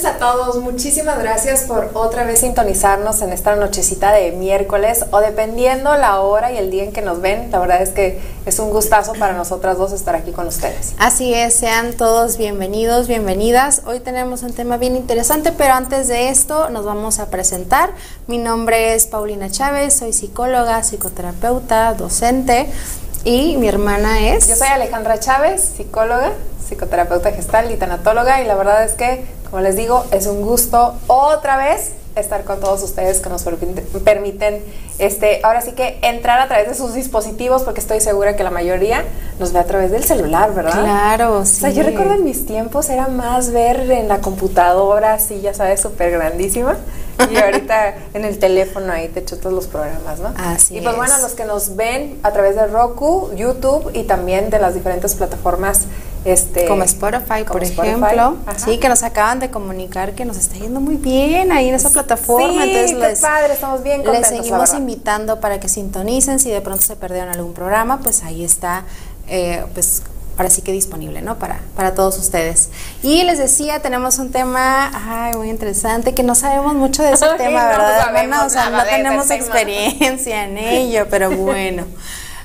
Noches a todos. Muchísimas gracias por otra vez sintonizarnos en esta nochecita de miércoles o dependiendo la hora y el día en que nos ven. La verdad es que es un gustazo para nosotras dos estar aquí con ustedes. Así es, sean todos bienvenidos, bienvenidas. Hoy tenemos un tema bien interesante, pero antes de esto nos vamos a presentar. Mi nombre es Paulina Chávez, soy psicóloga, psicoterapeuta, docente y mi hermana es... Yo soy Alejandra Chávez, psicóloga, psicoterapeuta gestal y tanatóloga y la verdad es que, como les digo, es un gusto otra vez estar con todos ustedes que nos permiten, este, ahora sí que entrar a través de sus dispositivos, porque estoy segura que la mayoría nos ve a través del celular, ¿verdad? Claro, sí. O sea, yo recuerdo en mis tiempos era más ver en la computadora, así, ya sabes, súper grandísima. Y ahorita en el teléfono ahí te todos los programas, ¿no? Así Y pues bueno, los que nos ven a través de Roku, YouTube y también de las diferentes plataformas este, como Spotify, por ejemplo, sí, que nos acaban de comunicar que nos está yendo muy bien ahí en esa plataforma. Sí, Entonces, qué padre, estamos bien contentos. Les seguimos invitando para que sintonicen, si de pronto se perdieron algún programa, pues ahí está, eh, pues ahora sí que disponible, ¿no? Para, para todos ustedes. Y les decía, tenemos un tema ay, muy interesante, que no sabemos mucho de ese tema, ¿verdad? No, o sea, no tenemos experiencia en ello, pero bueno.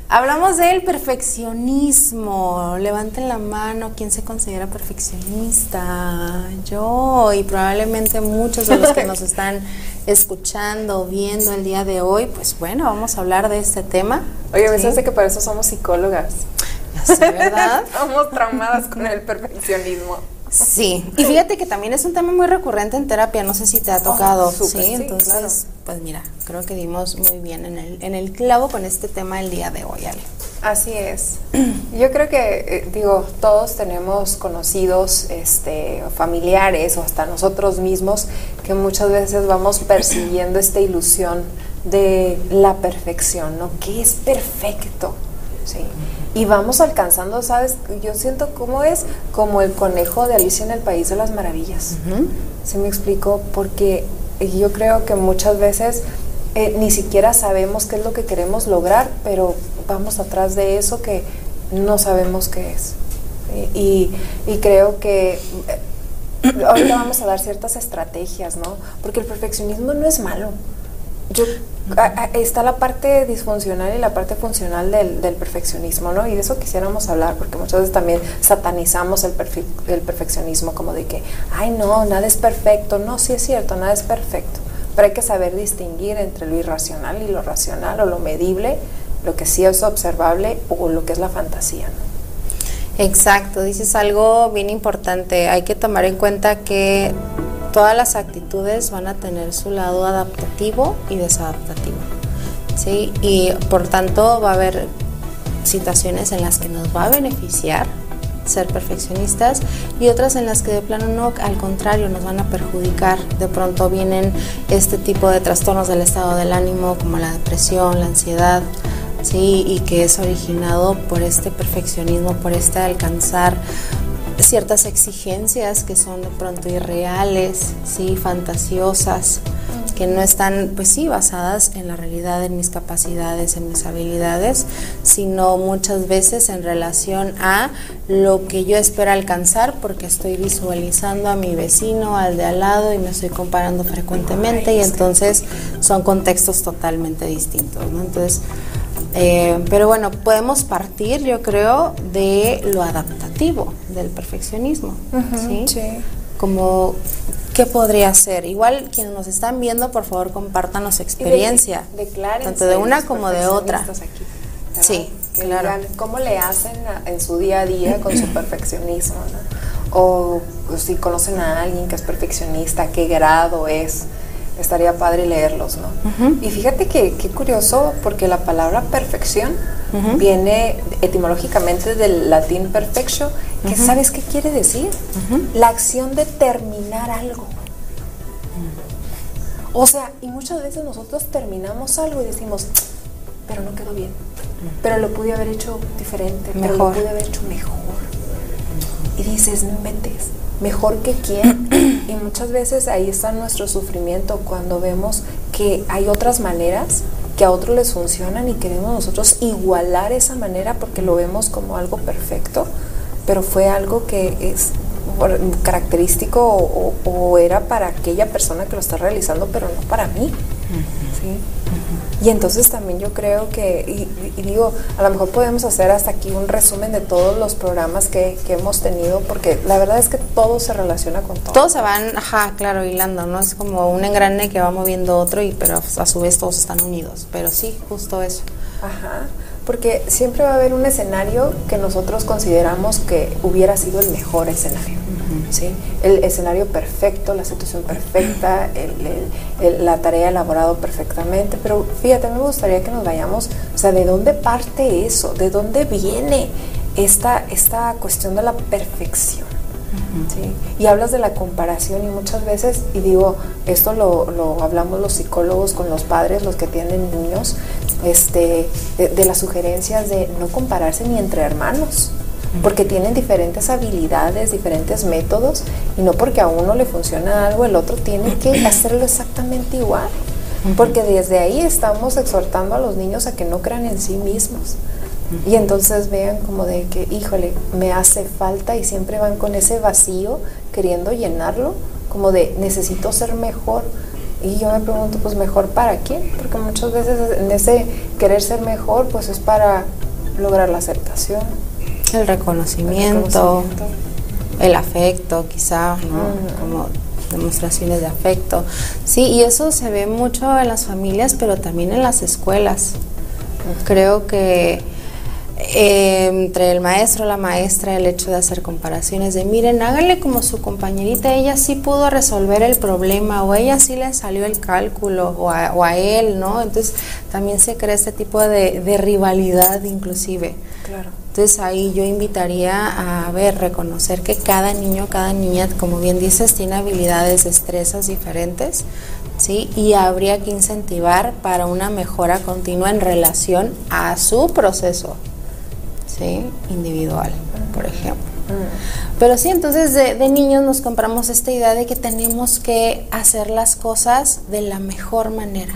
Hablamos del perfeccionismo. Levanten la mano, ¿quién se considera perfeccionista? Yo y probablemente muchos de los que nos están escuchando, viendo el día de hoy, pues bueno, vamos a hablar de este tema. Oye, me parece que para eso somos psicólogas. Ya sé, ¿verdad? Estamos traumadas con el perfeccionismo. Sí, y fíjate que también es un tema muy recurrente en terapia, no sé si te ha oh, tocado, sí, entonces, pues mira, creo que dimos muy bien en el, en el clavo con este tema el día de hoy, Ale. Así es. Yo creo que, eh, digo, todos tenemos conocidos, este, familiares o hasta nosotros mismos que muchas veces vamos persiguiendo esta ilusión de la perfección, ¿no? Que es perfecto, ¿sí? Y vamos alcanzando, ¿sabes? Yo siento cómo es como el conejo de Alicia en el País de las Maravillas. ¿Sí me explico? Porque yo creo que muchas veces eh, ni siquiera sabemos qué es lo que queremos lograr, pero vamos atrás de eso que no sabemos qué es. Y, y creo que eh, ahorita vamos a dar ciertas estrategias, ¿no? Porque el perfeccionismo no es malo. Yo está la parte disfuncional y la parte funcional del, perfeccionismo, ¿no? Y de eso quisiéramos hablar, porque muchas veces también satanizamos el, el perfeccionismo como de que, ay, no, nada es perfecto. No, sí es cierto, nada es perfecto. Pero hay que saber distinguir entre lo irracional y lo racional, o lo medible, lo que sí es observable, o lo que es la fantasía, ¿no? Exacto, dices algo bien importante. Hay que tomar en cuenta que todas las actitudes van a tener su lado adaptativo y desadaptativo. ¿sí? Y por tanto va a haber situaciones en las que nos va a beneficiar ser perfeccionistas y otras en las que de plano no, al contrario, nos van a perjudicar. De pronto vienen este tipo de trastornos del estado del ánimo como la depresión, la ansiedad, ¿sí? y que es originado por este perfeccionismo, por este alcanzar ciertas exigencias que son de pronto irreales, sí, fantasiosas, que no están, pues sí, basadas en la realidad, en mis capacidades, en mis habilidades, sino muchas veces en relación a lo que yo espero alcanzar porque estoy visualizando a mi vecino, al de al lado y me estoy comparando frecuentemente y entonces son contextos totalmente distintos, ¿no? Entonces, eh, pero bueno, podemos partir, yo creo, de lo adaptativo, del perfeccionismo. ¿sí? Como, ¿qué podría ser? Igual quienes nos están viendo, por favor, compartan su experiencia. tanto de una como de otra. sí, claro. cómo le hacen en su día a día con su perfeccionismo. O si conocen a alguien que es perfeccionista, qué grado es estaría padre leerlos, ¿no? Y fíjate que qué curioso, porque la palabra perfección viene etimológicamente del latín perfectio, que ¿sabes qué quiere decir? La acción de terminar algo. O sea, y muchas veces nosotros terminamos algo y decimos, pero no quedó bien, pero lo pude haber hecho diferente, mejor. pero lo pude haber hecho mejor. Y dices, no inventes mejor que quién. y muchas veces ahí está nuestro sufrimiento cuando vemos que hay otras maneras que a otros les funcionan y queremos nosotros igualar esa manera porque lo vemos como algo perfecto, pero fue algo que es característico o, era para aquella persona que lo está realizando, pero no para mí. ¿sí? Y entonces también yo creo que, y, digo, a lo mejor podemos hacer hasta aquí un resumen de todos los programas que, hemos tenido, porque la verdad es que todo se relaciona con todo. Todos se van, ajá, claro, hilando, ¿no? Es como un engrane que va moviendo otro, y pero a su vez todos están unidos. Pero sí, justo eso. Ajá porque siempre va a haber un escenario que nosotros consideramos que hubiera sido el mejor escenario. ¿sí? El escenario perfecto, la situación perfecta, la tarea elaborado perfectamente, pero fíjate, me gustaría que nos vayamos, o sea, ¿de dónde parte eso? ¿De dónde viene esta, esta cuestión de la perfección? ¿Sí? Y hablas de la comparación y muchas veces, y digo, esto lo, lo, hablamos los psicólogos con los padres, los que tienen niños, este, de, las sugerencias de no compararse ni entre hermanos, porque tienen diferentes habilidades, diferentes métodos, y no porque a uno le funciona algo, el otro tiene que hacerlo exactamente igual. Porque desde ahí estamos exhortando a los niños a que no crean en sí mismos. Y entonces vean como de que, híjole, me hace falta y siempre van con ese vacío queriendo llenarlo, como de necesito ser mejor, y yo me pregunto, pues mejor para quién? Porque muchas veces en ese querer ser mejor, pues es para lograr la aceptación. El reconocimiento, el, afecto quizá, ¿no? Como demostraciones de afecto. Sí, y eso se ve mucho en las familias, pero también en las escuelas. Creo que eh, entre el maestro, la maestra, el hecho de hacer comparaciones de, miren, háganle como su compañerita, ella sí pudo resolver el problema o ella sí le salió el cálculo o a, él, ¿no? Entonces también se crea este tipo de, rivalidad inclusive. Claro. Entonces ahí yo invitaría a ver, reconocer que cada niño, cada niña, como bien dices, tiene habilidades, destrezas diferentes, ¿sí? Y habría que incentivar para una mejora continua en relación a su proceso ¿sí? individual, por ejemplo. Pero sí, entonces de, niños nos compramos esta idea de que tenemos que hacer las cosas de la mejor manera,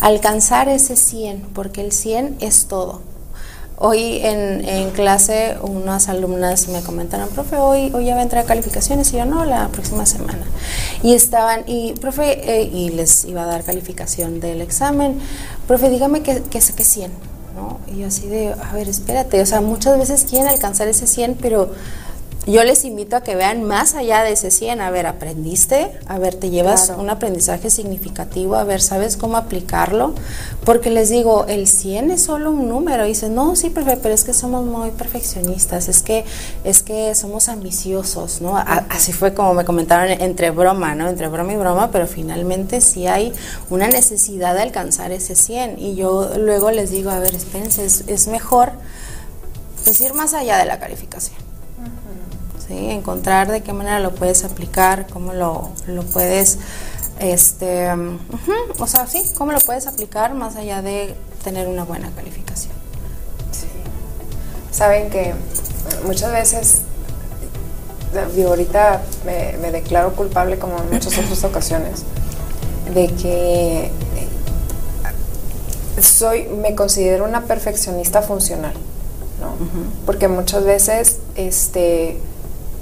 alcanzar ese 100, porque el 100 es todo. Hoy en, clase unas alumnas me comentaron, profe, hoy, hoy ya va a entrar calificaciones y yo no, la próxima semana. Y estaban, y profe, eh, y les iba a dar calificación del examen, profe, dígame que saqué 100 ¿no? Y así de, a ver, espérate, o sea, muchas veces quieren alcanzar ese 100, pero yo les invito a que vean más allá de ese 100, a ver, aprendiste, a ver, te llevas un aprendizaje significativo, a ver, ¿sabes cómo aplicarlo? Porque les digo, el 100 es solo un número, y dicen, no, sí, pero es que somos muy perfeccionistas, es que, es que somos ambiciosos, ¿no? así fue como me comentaron entre broma, ¿no? Entre broma y broma, pero finalmente sí hay una necesidad de alcanzar ese 100, y yo luego les digo, a ver, espérense, es, es mejor decir más allá de la calificación encontrar de qué manera lo puedes aplicar, cómo lo, puedes, este, o sea, sí, cómo lo puedes aplicar más allá de tener una buena calificación. Sí. Saben que muchas veces, digo, ahorita me, me declaro culpable como en muchas otras ocasiones, de que soy, me considero una perfeccionista funcional, ¿no? Porque muchas veces, este,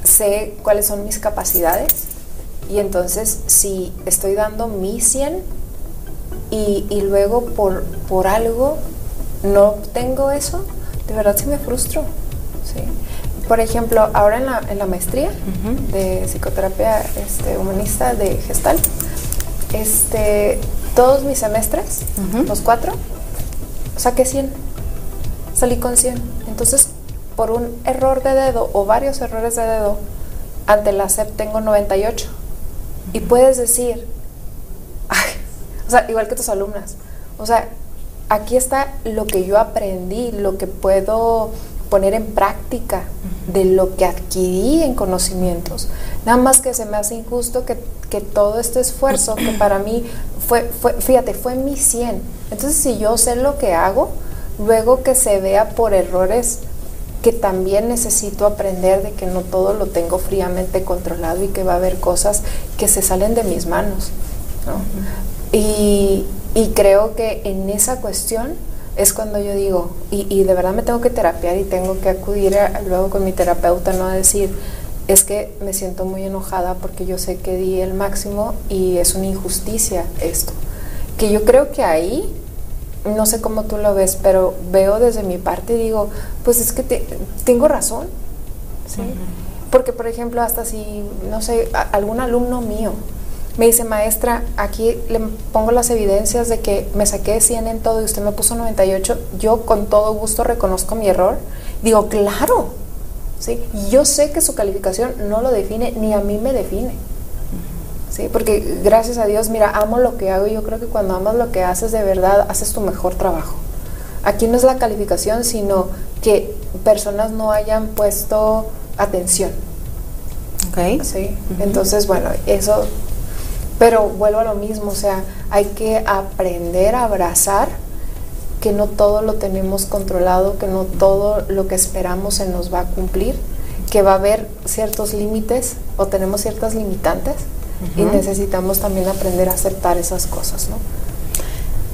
sé cuáles son mis capacidades y entonces si estoy dando mi 100 y, y luego por, por algo no tengo eso, de verdad sí me frustro. ¿sí? Por ejemplo, ahora en la, en la maestría de psicoterapia este, humanista de Gestal, este, todos mis semestres, los cuatro, saqué 100, salí con 100. Entonces, por un error de dedo o varios errores de dedo, ante la SEP tengo 98. Y puedes decir, o sea, igual que tus alumnas, o sea, aquí está lo que yo aprendí, lo que puedo poner en práctica de lo que adquirí en conocimientos. Nada más que se me hace injusto que, que todo este esfuerzo que para mí fue, fue, fíjate, fue mi 100. Entonces, si yo sé lo que hago, luego que se vea por errores que también necesito aprender de que no todo lo tengo fríamente controlado y que va a haber cosas que se salen de mis manos. y, creo que en esa cuestión es cuando yo digo, y, de verdad me tengo que terapiar y tengo que acudir luego con mi terapeuta, ¿no? A decir, es que me siento muy enojada porque yo sé que di el máximo y es una injusticia esto. Que yo creo que ahí, no sé cómo tú lo ves, pero veo desde mi parte y digo, pues es que tengo razón. ¿sí? Porque, por ejemplo, hasta si, no sé, algún alumno mío me dice, maestra, aquí le pongo las evidencias de que me saqué 100 en todo y usted me puso 98, yo con todo gusto reconozco mi error. Digo, claro, ¿sí? Yo sé que su calificación no lo define, ni a mí me define. ¿Sí? Porque gracias a Dios, mira, amo lo que hago y yo creo que cuando amas lo que haces de verdad, haces tu mejor trabajo. Aquí no es la calificación, sino que personas no hayan puesto atención. Ok. Sí. Entonces, bueno, eso. Pero vuelvo a lo mismo, o sea, hay que aprender a abrazar que no todo lo tenemos controlado, que no todo lo que esperamos se nos va a cumplir, que va a haber ciertos límites o tenemos ciertas limitantes y necesitamos también aprender a aceptar esas cosas, ¿no?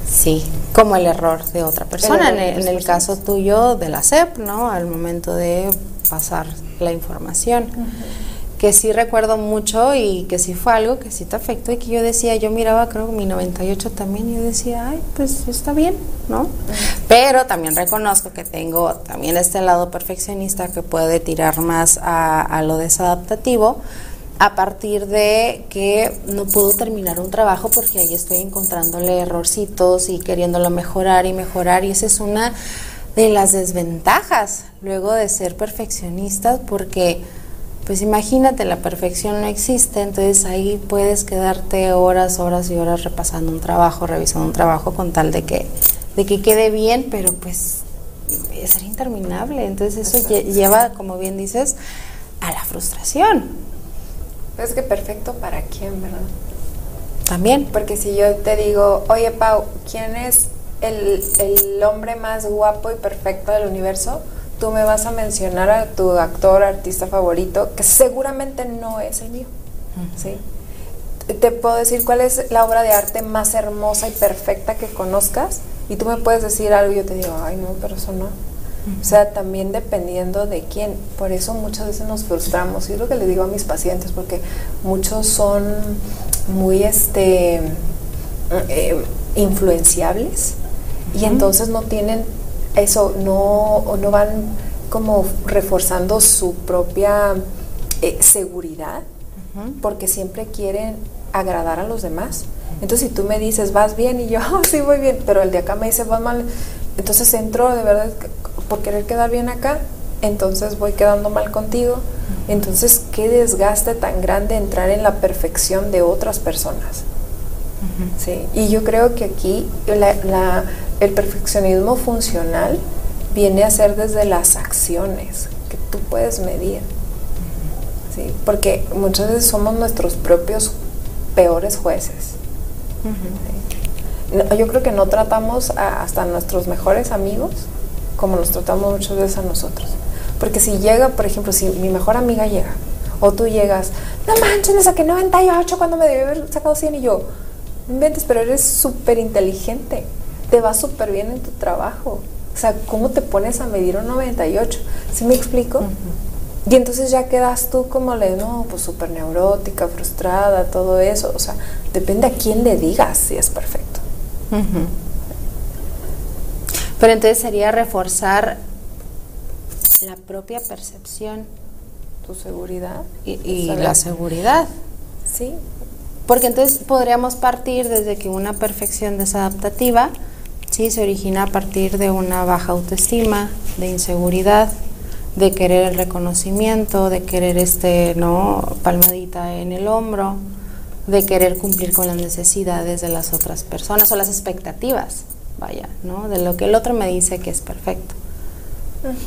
Sí, como el error de otra persona, en el, caso tuyo de la CEP, ¿no? Al momento de pasar la información. Que sí recuerdo mucho y que sí fue algo que sí te afectó y que yo decía, yo miraba creo mi 98 también y yo decía, ay, pues está bien, ¿no? Pero también reconozco que tengo también este lado perfeccionista que puede tirar más a, a lo desadaptativo a partir de que no puedo terminar un trabajo porque ahí estoy encontrándole errorcitos y queriéndolo mejorar y mejorar y esa es una de las desventajas luego de ser perfeccionistas porque pues imagínate la perfección no existe entonces ahí puedes quedarte horas horas y horas repasando un trabajo revisando un trabajo con tal de que de que quede bien pero pues sería interminable entonces eso lleva como bien dices a la frustración es que perfecto para quién verdad también porque si yo te digo oye Pau quién es el, hombre más guapo y perfecto del universo, tú me vas a mencionar a tu actor, artista favorito, que seguramente no es el mío. ¿sí? Te puedo decir cuál es la obra de arte más hermosa y perfecta que conozcas y tú me puedes decir algo y yo te digo, ay no, pero eso no. O sea, también dependiendo de quién. Por eso muchas veces nos frustramos. Y es lo que le digo a mis pacientes, porque muchos son muy este, eh, influenciables y entonces no tienen eso, no, no van como reforzando su propia eh, seguridad, porque siempre quieren agradar a los demás. Entonces, si tú me dices, vas bien, y yo, oh, sí, voy bien, pero el de acá me dice, vas mal, entonces entro de verdad por querer quedar bien acá, entonces voy quedando mal contigo. Entonces, qué desgaste tan grande entrar en la perfección de otras personas. Sí, y yo creo que aquí la, el perfeccionismo funcional viene a ser desde las acciones que tú puedes medir. ¿sí? Porque muchas veces somos nuestros propios peores jueces. yo creo que no tratamos a, hasta nuestros mejores amigos como nos tratamos muchas veces a nosotros. Porque si llega, por ejemplo, si mi mejor amiga llega, o tú llegas, no manches, me saqué 98 cuando me debí haber sacado 100 y yo, inventes, pero eres súper inteligente te va súper bien en tu trabajo. O sea, ¿cómo te pones a medir un 98? ¿Sí me explico? Y entonces ya quedas tú como le, no, pues súper neurótica, frustrada, todo eso. O sea, depende a quién le digas si es perfecto. Pero entonces sería reforzar la propia percepción. Tu seguridad. Y, la seguridad. Sí. Porque entonces podríamos partir desde que una perfección desadaptativa Sí, se origina a partir de una baja autoestima, de inseguridad, de querer el reconocimiento, de querer este, ¿no? palmadita en el hombro, de querer cumplir con las necesidades de las otras personas o las expectativas, vaya, ¿no? De lo que el otro me dice que es perfecto.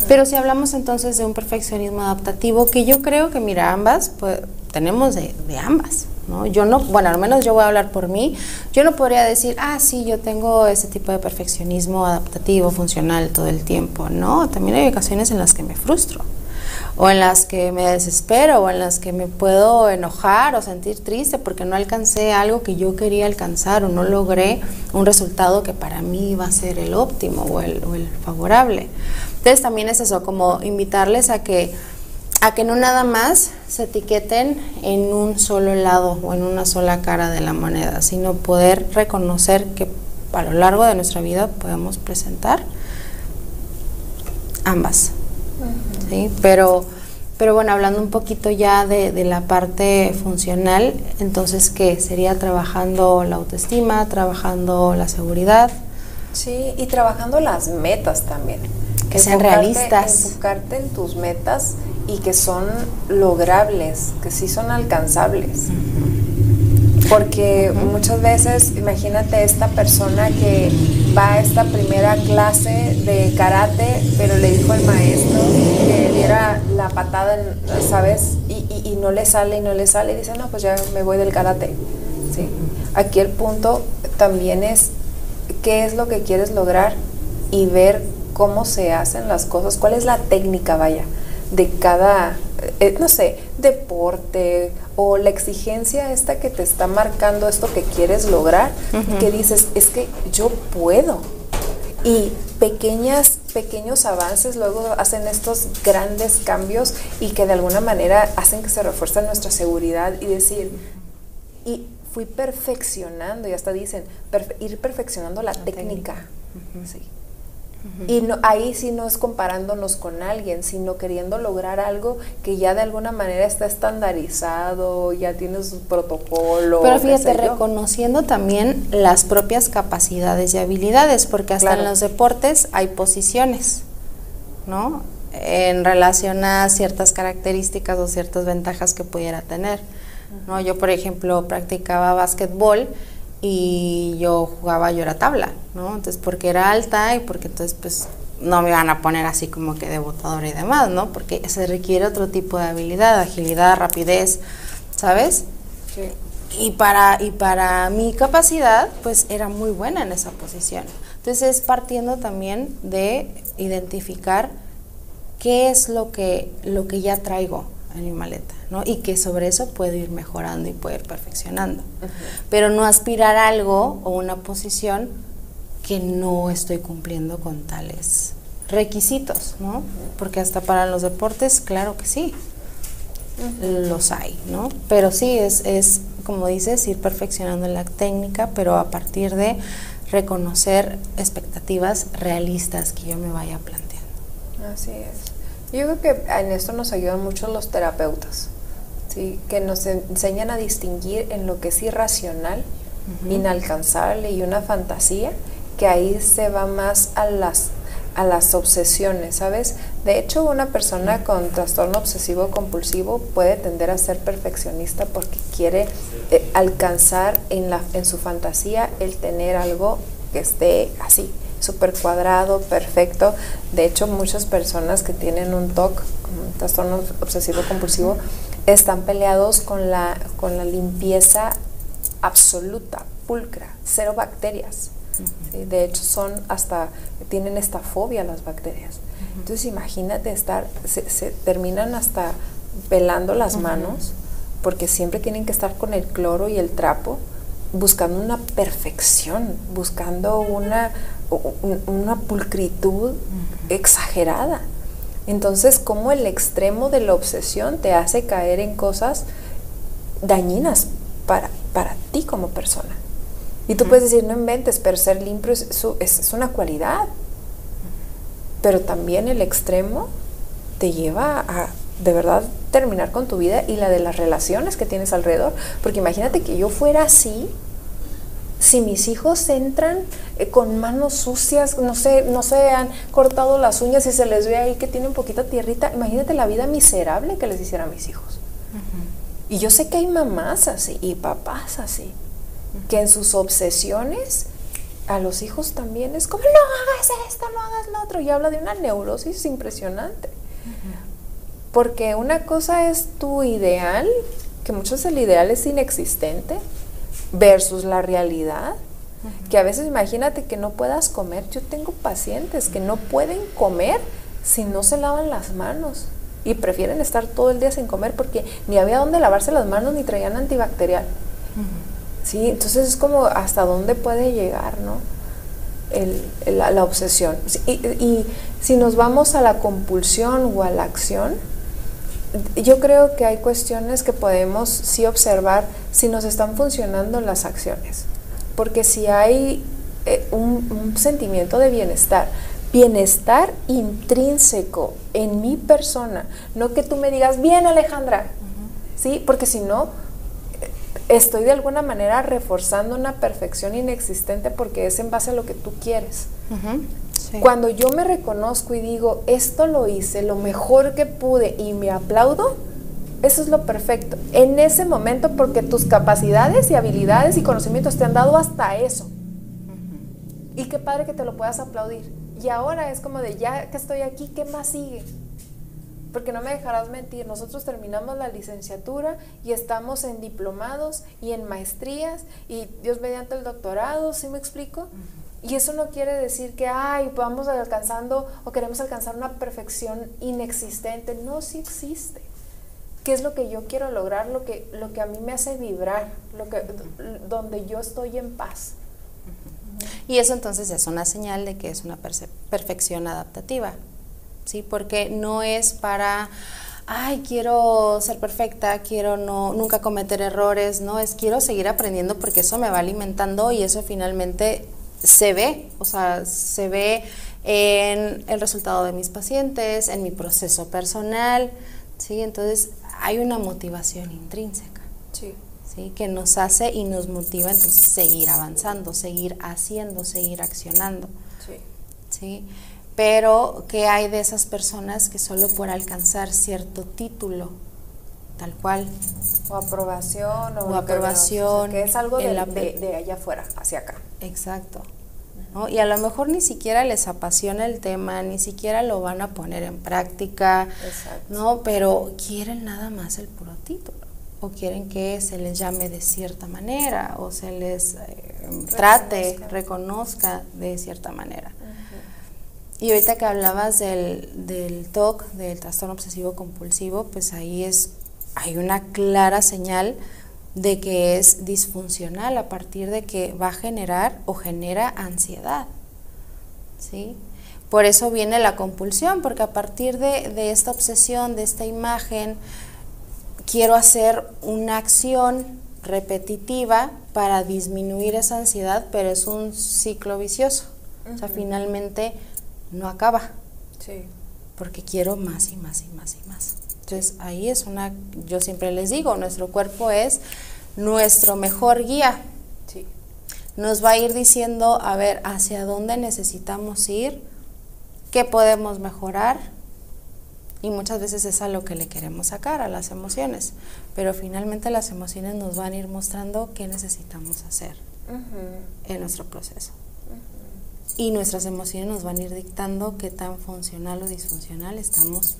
Pero si hablamos entonces de un perfeccionismo adaptativo, que yo creo que, mira, ambas, pues tenemos de, de ambas, yo no, bueno, al menos yo voy a hablar por mí, yo no podría decir, ah, sí, yo tengo ese tipo de perfeccionismo adaptativo, funcional todo el tiempo, no, también hay ocasiones en las que me frustro, o en las que me desespero, o en las que me puedo enojar o sentir triste porque no alcancé algo que yo quería alcanzar o no logré un resultado que para mí iba a ser el óptimo o el, o el favorable. Entonces también es eso, como invitarles a que, a que no nada más se etiqueten en un solo lado o en una sola cara de la moneda, sino poder reconocer que a lo largo de nuestra vida podemos presentar ambas. ¿sí? Pero, pero bueno, hablando un poquito ya de, de, la parte funcional, entonces, ¿qué? Sería trabajando la autoestima, trabajando la seguridad. Sí, y trabajando las metas también. Que sean realistas. Enfocarte en tus metas y que son logrables, que sí son alcanzables. Porque muchas veces, imagínate esta persona que va a esta primera clase de karate, pero le dijo al maestro que diera la patada, ¿sabes? Y, y, no le sale y no le sale, y dice, no, pues ya me voy del karate. ¿Sí? Aquí el punto también es qué es lo que quieres lograr y ver cómo se hacen las cosas, cuál es la técnica, vaya, de cada, eh, no sé, deporte o la exigencia esta que te está marcando esto que quieres lograr, que dices, es que yo puedo. Y pequeñas, pequeños avances luego hacen estos grandes cambios y que de alguna manera hacen que se refuerce nuestra seguridad y decir, y fui perfeccionando, y hasta dicen, ir perfeccionando la, técnica. sí. Y no, ahí sí no es comparándonos con alguien, sino queriendo lograr algo que ya de alguna manera está estandarizado, ya tienes un protocolo. Pero fíjate, reconociendo también las propias capacidades y habilidades, porque hasta en los deportes hay posiciones, ¿no? En relación a ciertas características o ciertas ventajas que pudiera tener. ¿no? Yo, por ejemplo, practicaba básquetbol y yo jugaba yo era tabla, ¿no? Entonces, porque era alta y porque entonces, pues, no me iban a poner así como que de botadora y demás, ¿no? Porque se requiere otro tipo de habilidad, agilidad, rapidez, ¿sabes? Sí. Y para, y para mi capacidad, pues era muy buena en esa posición. Entonces es partiendo también de identificar qué es lo que, lo que ya traigo en mi maleta. Y que sobre eso puedo ir mejorando y puedo ir perfeccionando. Pero no aspirar a algo o una posición que no estoy cumpliendo con tales requisitos, ¿no? Porque hasta para los deportes, claro que sí, los hay, ¿no? Pero sí, es, es, como dices, ir perfeccionando la técnica, pero a partir de reconocer expectativas realistas que yo me vaya planteando. Así es. Yo creo que en esto nos ayudan mucho los terapeutas. ¿sí? que nos enseñan a distinguir en lo que es irracional, inalcanzable y una fantasía, que ahí se va más a las a las obsesiones, ¿sabes? De hecho, una persona con trastorno obsesivo compulsivo puede tender a ser perfeccionista porque quiere eh, alcanzar en, la, en su fantasía el tener algo que esté así, súper cuadrado, perfecto. De hecho, muchas personas que tienen un TOC, un trastorno obsesivo compulsivo, están peleados con la, con la limpieza absoluta, pulcra, cero bacterias. De hecho, son hasta, tienen esta fobia a las bacterias. Entonces, imagínate estar, se, terminan hasta pelando las manos, porque siempre tienen que estar con el cloro y el trapo, buscando una perfección, buscando una, una pulcritud exagerada. Entonces, ¿cómo el extremo de la obsesión te hace caer en cosas dañinas para, para ti como persona? Y tú puedes decir, no inventes, pero ser limpio es, es, una cualidad. Pero también el extremo te lleva a de verdad terminar con tu vida y la de las relaciones que tienes alrededor. Porque imagínate que yo fuera así, si mis hijos entran eh, con manos sucias, no sé, no se han cortado las uñas y se les ve ahí que tienen poquita tierrita, imagínate la vida miserable que les hiciera a mis hijos. Y yo sé que hay mamás así y papás así, que en sus obsesiones a los hijos también es como, no hagas esto, no hagas lo otro, y habla de una neurosis impresionante. Porque una cosa es tu ideal, que muchos el ideal es inexistente, versus la realidad. Que a veces imagínate que no puedas comer. Yo tengo pacientes que no pueden comer si no se lavan las manos y prefieren estar todo el día sin comer porque ni había dónde lavarse las manos ni traían antibacterial. Sí, entonces es como hasta dónde puede llegar, ¿no? la, obsesión. Y, y, si nos vamos a la compulsión o a la acción, yo creo que hay cuestiones que podemos sí observar si nos están funcionando las acciones. Porque si hay eh, un, sentimiento de bienestar, bienestar intrínseco en mi persona, no que tú me digas, bien Alejandra, ¿sí? Porque si no, eh, estoy de alguna manera reforzando una perfección inexistente porque es en base a lo que tú quieres. Cuando yo me reconozco y digo, esto lo hice lo mejor que pude y me aplaudo, eso es lo perfecto. En ese momento, porque tus capacidades y habilidades y conocimientos te han dado hasta eso. Y qué padre que te lo puedas aplaudir. Y ahora es como de, ya que estoy aquí, ¿qué más sigue? Porque no me dejarás mentir, nosotros terminamos la licenciatura y estamos en diplomados y en maestrías y Dios mediante el doctorado, ¿sí me explico? Y eso no quiere decir que, ay, vamos alcanzando o queremos alcanzar una perfección inexistente. No, sí existe. ¿Qué es lo que yo quiero lograr? Lo que, lo que a mí me hace vibrar, lo que, donde yo estoy en paz. Y eso entonces es una señal de que es una perfección adaptativa, ¿sí? Porque no es para, ay, quiero ser perfecta, quiero no, nunca cometer errores, no, es quiero seguir aprendiendo porque eso me va alimentando y eso finalmente se ve, o sea, se ve en el resultado de mis pacientes, en mi proceso personal, ¿sí? Entonces hay una motivación intrínseca. Sí. ¿sí? Que nos hace y nos motiva entonces seguir avanzando, seguir haciendo, seguir accionando. Sí. ¿sí? Pero, ¿qué hay de esas personas que solo por alcanzar cierto título, tal cual? O aprobación, o, aprobación. Que, es algo de, de, allá afuera, hacia acá. Exacto. ¿no? Y a lo mejor ni siquiera les apasiona el tema, ni siquiera lo van a poner en práctica, ¿no? Pero quieren nada más el puro título, o quieren que se les llame de cierta manera, o se les eh, trate, reconozca de cierta manera. Y ahorita que hablabas del, del TOC, del trastorno obsesivo compulsivo, pues ahí es, hay una clara señal de que es disfuncional a partir de que va a generar o genera ansiedad. ¿sí? Por eso viene la compulsión, porque a partir de, esta obsesión, de esta imagen, quiero hacer una acción repetitiva para disminuir esa ansiedad, pero es un ciclo vicioso. O sea, finalmente no acaba. Sí. Porque quiero más y más y más y más. Entonces ahí es una, yo siempre les digo, nuestro cuerpo es nuestro mejor guía. Sí. Nos va a ir diciendo, a ver, hacia dónde necesitamos ir, qué podemos mejorar. Y muchas veces es a lo que le queremos sacar, a las emociones. Pero finalmente las emociones nos van a ir mostrando qué necesitamos hacer en nuestro proceso. Y nuestras emociones nos van a ir dictando qué tan funcional o disfuncional estamos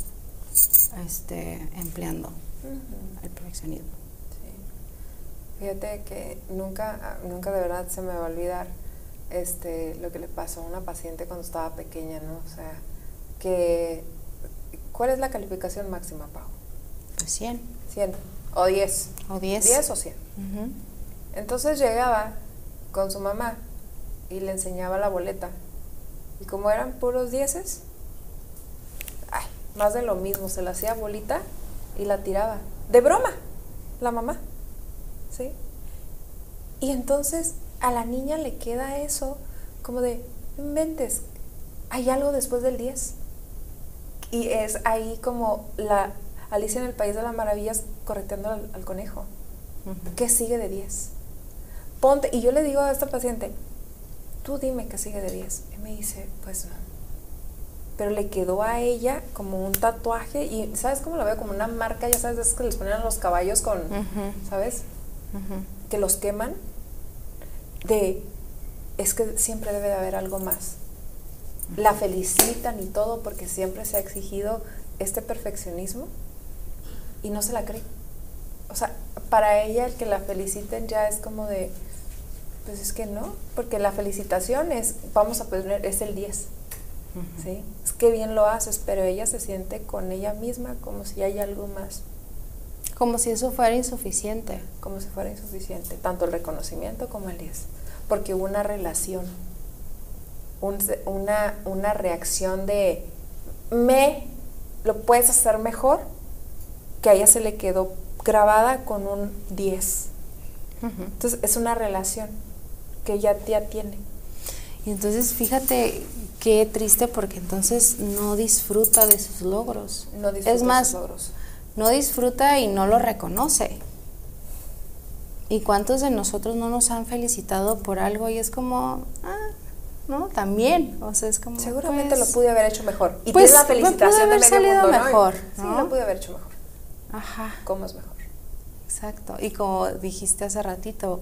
este, empleando el perfeccionismo. Fíjate que nunca, nunca de verdad se me va a olvidar este, lo que le pasó a una paciente cuando estaba pequeña, ¿no? O sea, que, ¿cuál es la calificación máxima, Pau? Pues 100. 100. O 10. O 10. 10 o 100. Entonces llegaba con su mamá y le enseñaba la boleta. Y como eran puros dieces, más de lo mismo, se la hacía bolita y la tiraba. De broma, la mamá. ¿Sí? Y entonces a la niña le queda eso como de, inventes, hay algo después del 10. Y es ahí como la Alicia en el País de las Maravillas correteando al, conejo. ¿Qué sigue de 10? Ponte, y yo le digo a esta paciente, tú dime qué sigue de 10. Y me dice, pues no pero le quedó a ella como un tatuaje y ¿sabes cómo lo veo? Como una marca, ya sabes, es que les ponen a los caballos con, ¿sabes? Que los queman. De, es que siempre debe de haber algo más. La felicitan y todo porque siempre se ha exigido este perfeccionismo y no se la cree. O sea, para ella el que la feliciten ya es como de, pues es que no, porque la felicitación es, vamos a poner, es el 10 ¿sí? Es que bien lo haces, pero ella se siente con ella misma como si hay algo más. Como si eso fuera insuficiente. Como si fuera insuficiente, tanto el reconocimiento como el 10. Porque hubo una relación, una, una reacción de, me, lo puedes hacer mejor, que a ella se le quedó grabada con un 10. Entonces es una relación que ella ya tiene. Y entonces fíjate qué triste porque entonces no disfruta de sus logros. No disfruta es más, de sus logros. no disfruta y no lo reconoce. ¿Y cuántos de nosotros no nos han felicitado por algo y es como, ah, no, también, o sea, es como Seguramente pues, lo pude haber hecho mejor. Y pues, la felicitación haber de medio salido mundo, ¿no? mejor, Sí, ¿no? lo pude haber hecho mejor. Ajá, ¿Cómo es mejor? exacto. Y como dijiste hace ratito,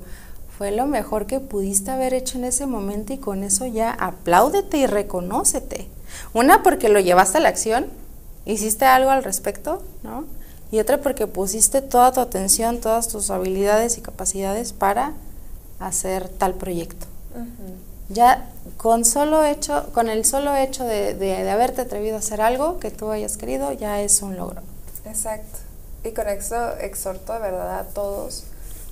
fue lo mejor que pudiste haber hecho en ese momento y con eso ya apláudete y reconócete. Una porque lo llevaste a la acción, hiciste algo al respecto, ¿no? Y otra porque pusiste toda tu atención, todas tus habilidades y capacidades para hacer tal proyecto. Ya con solo hecho, con el solo hecho de, de- de haberte atrevido a hacer algo que tú hayas querido, ya es un logro. Exacto. Y con eso exhorto de verdad a todos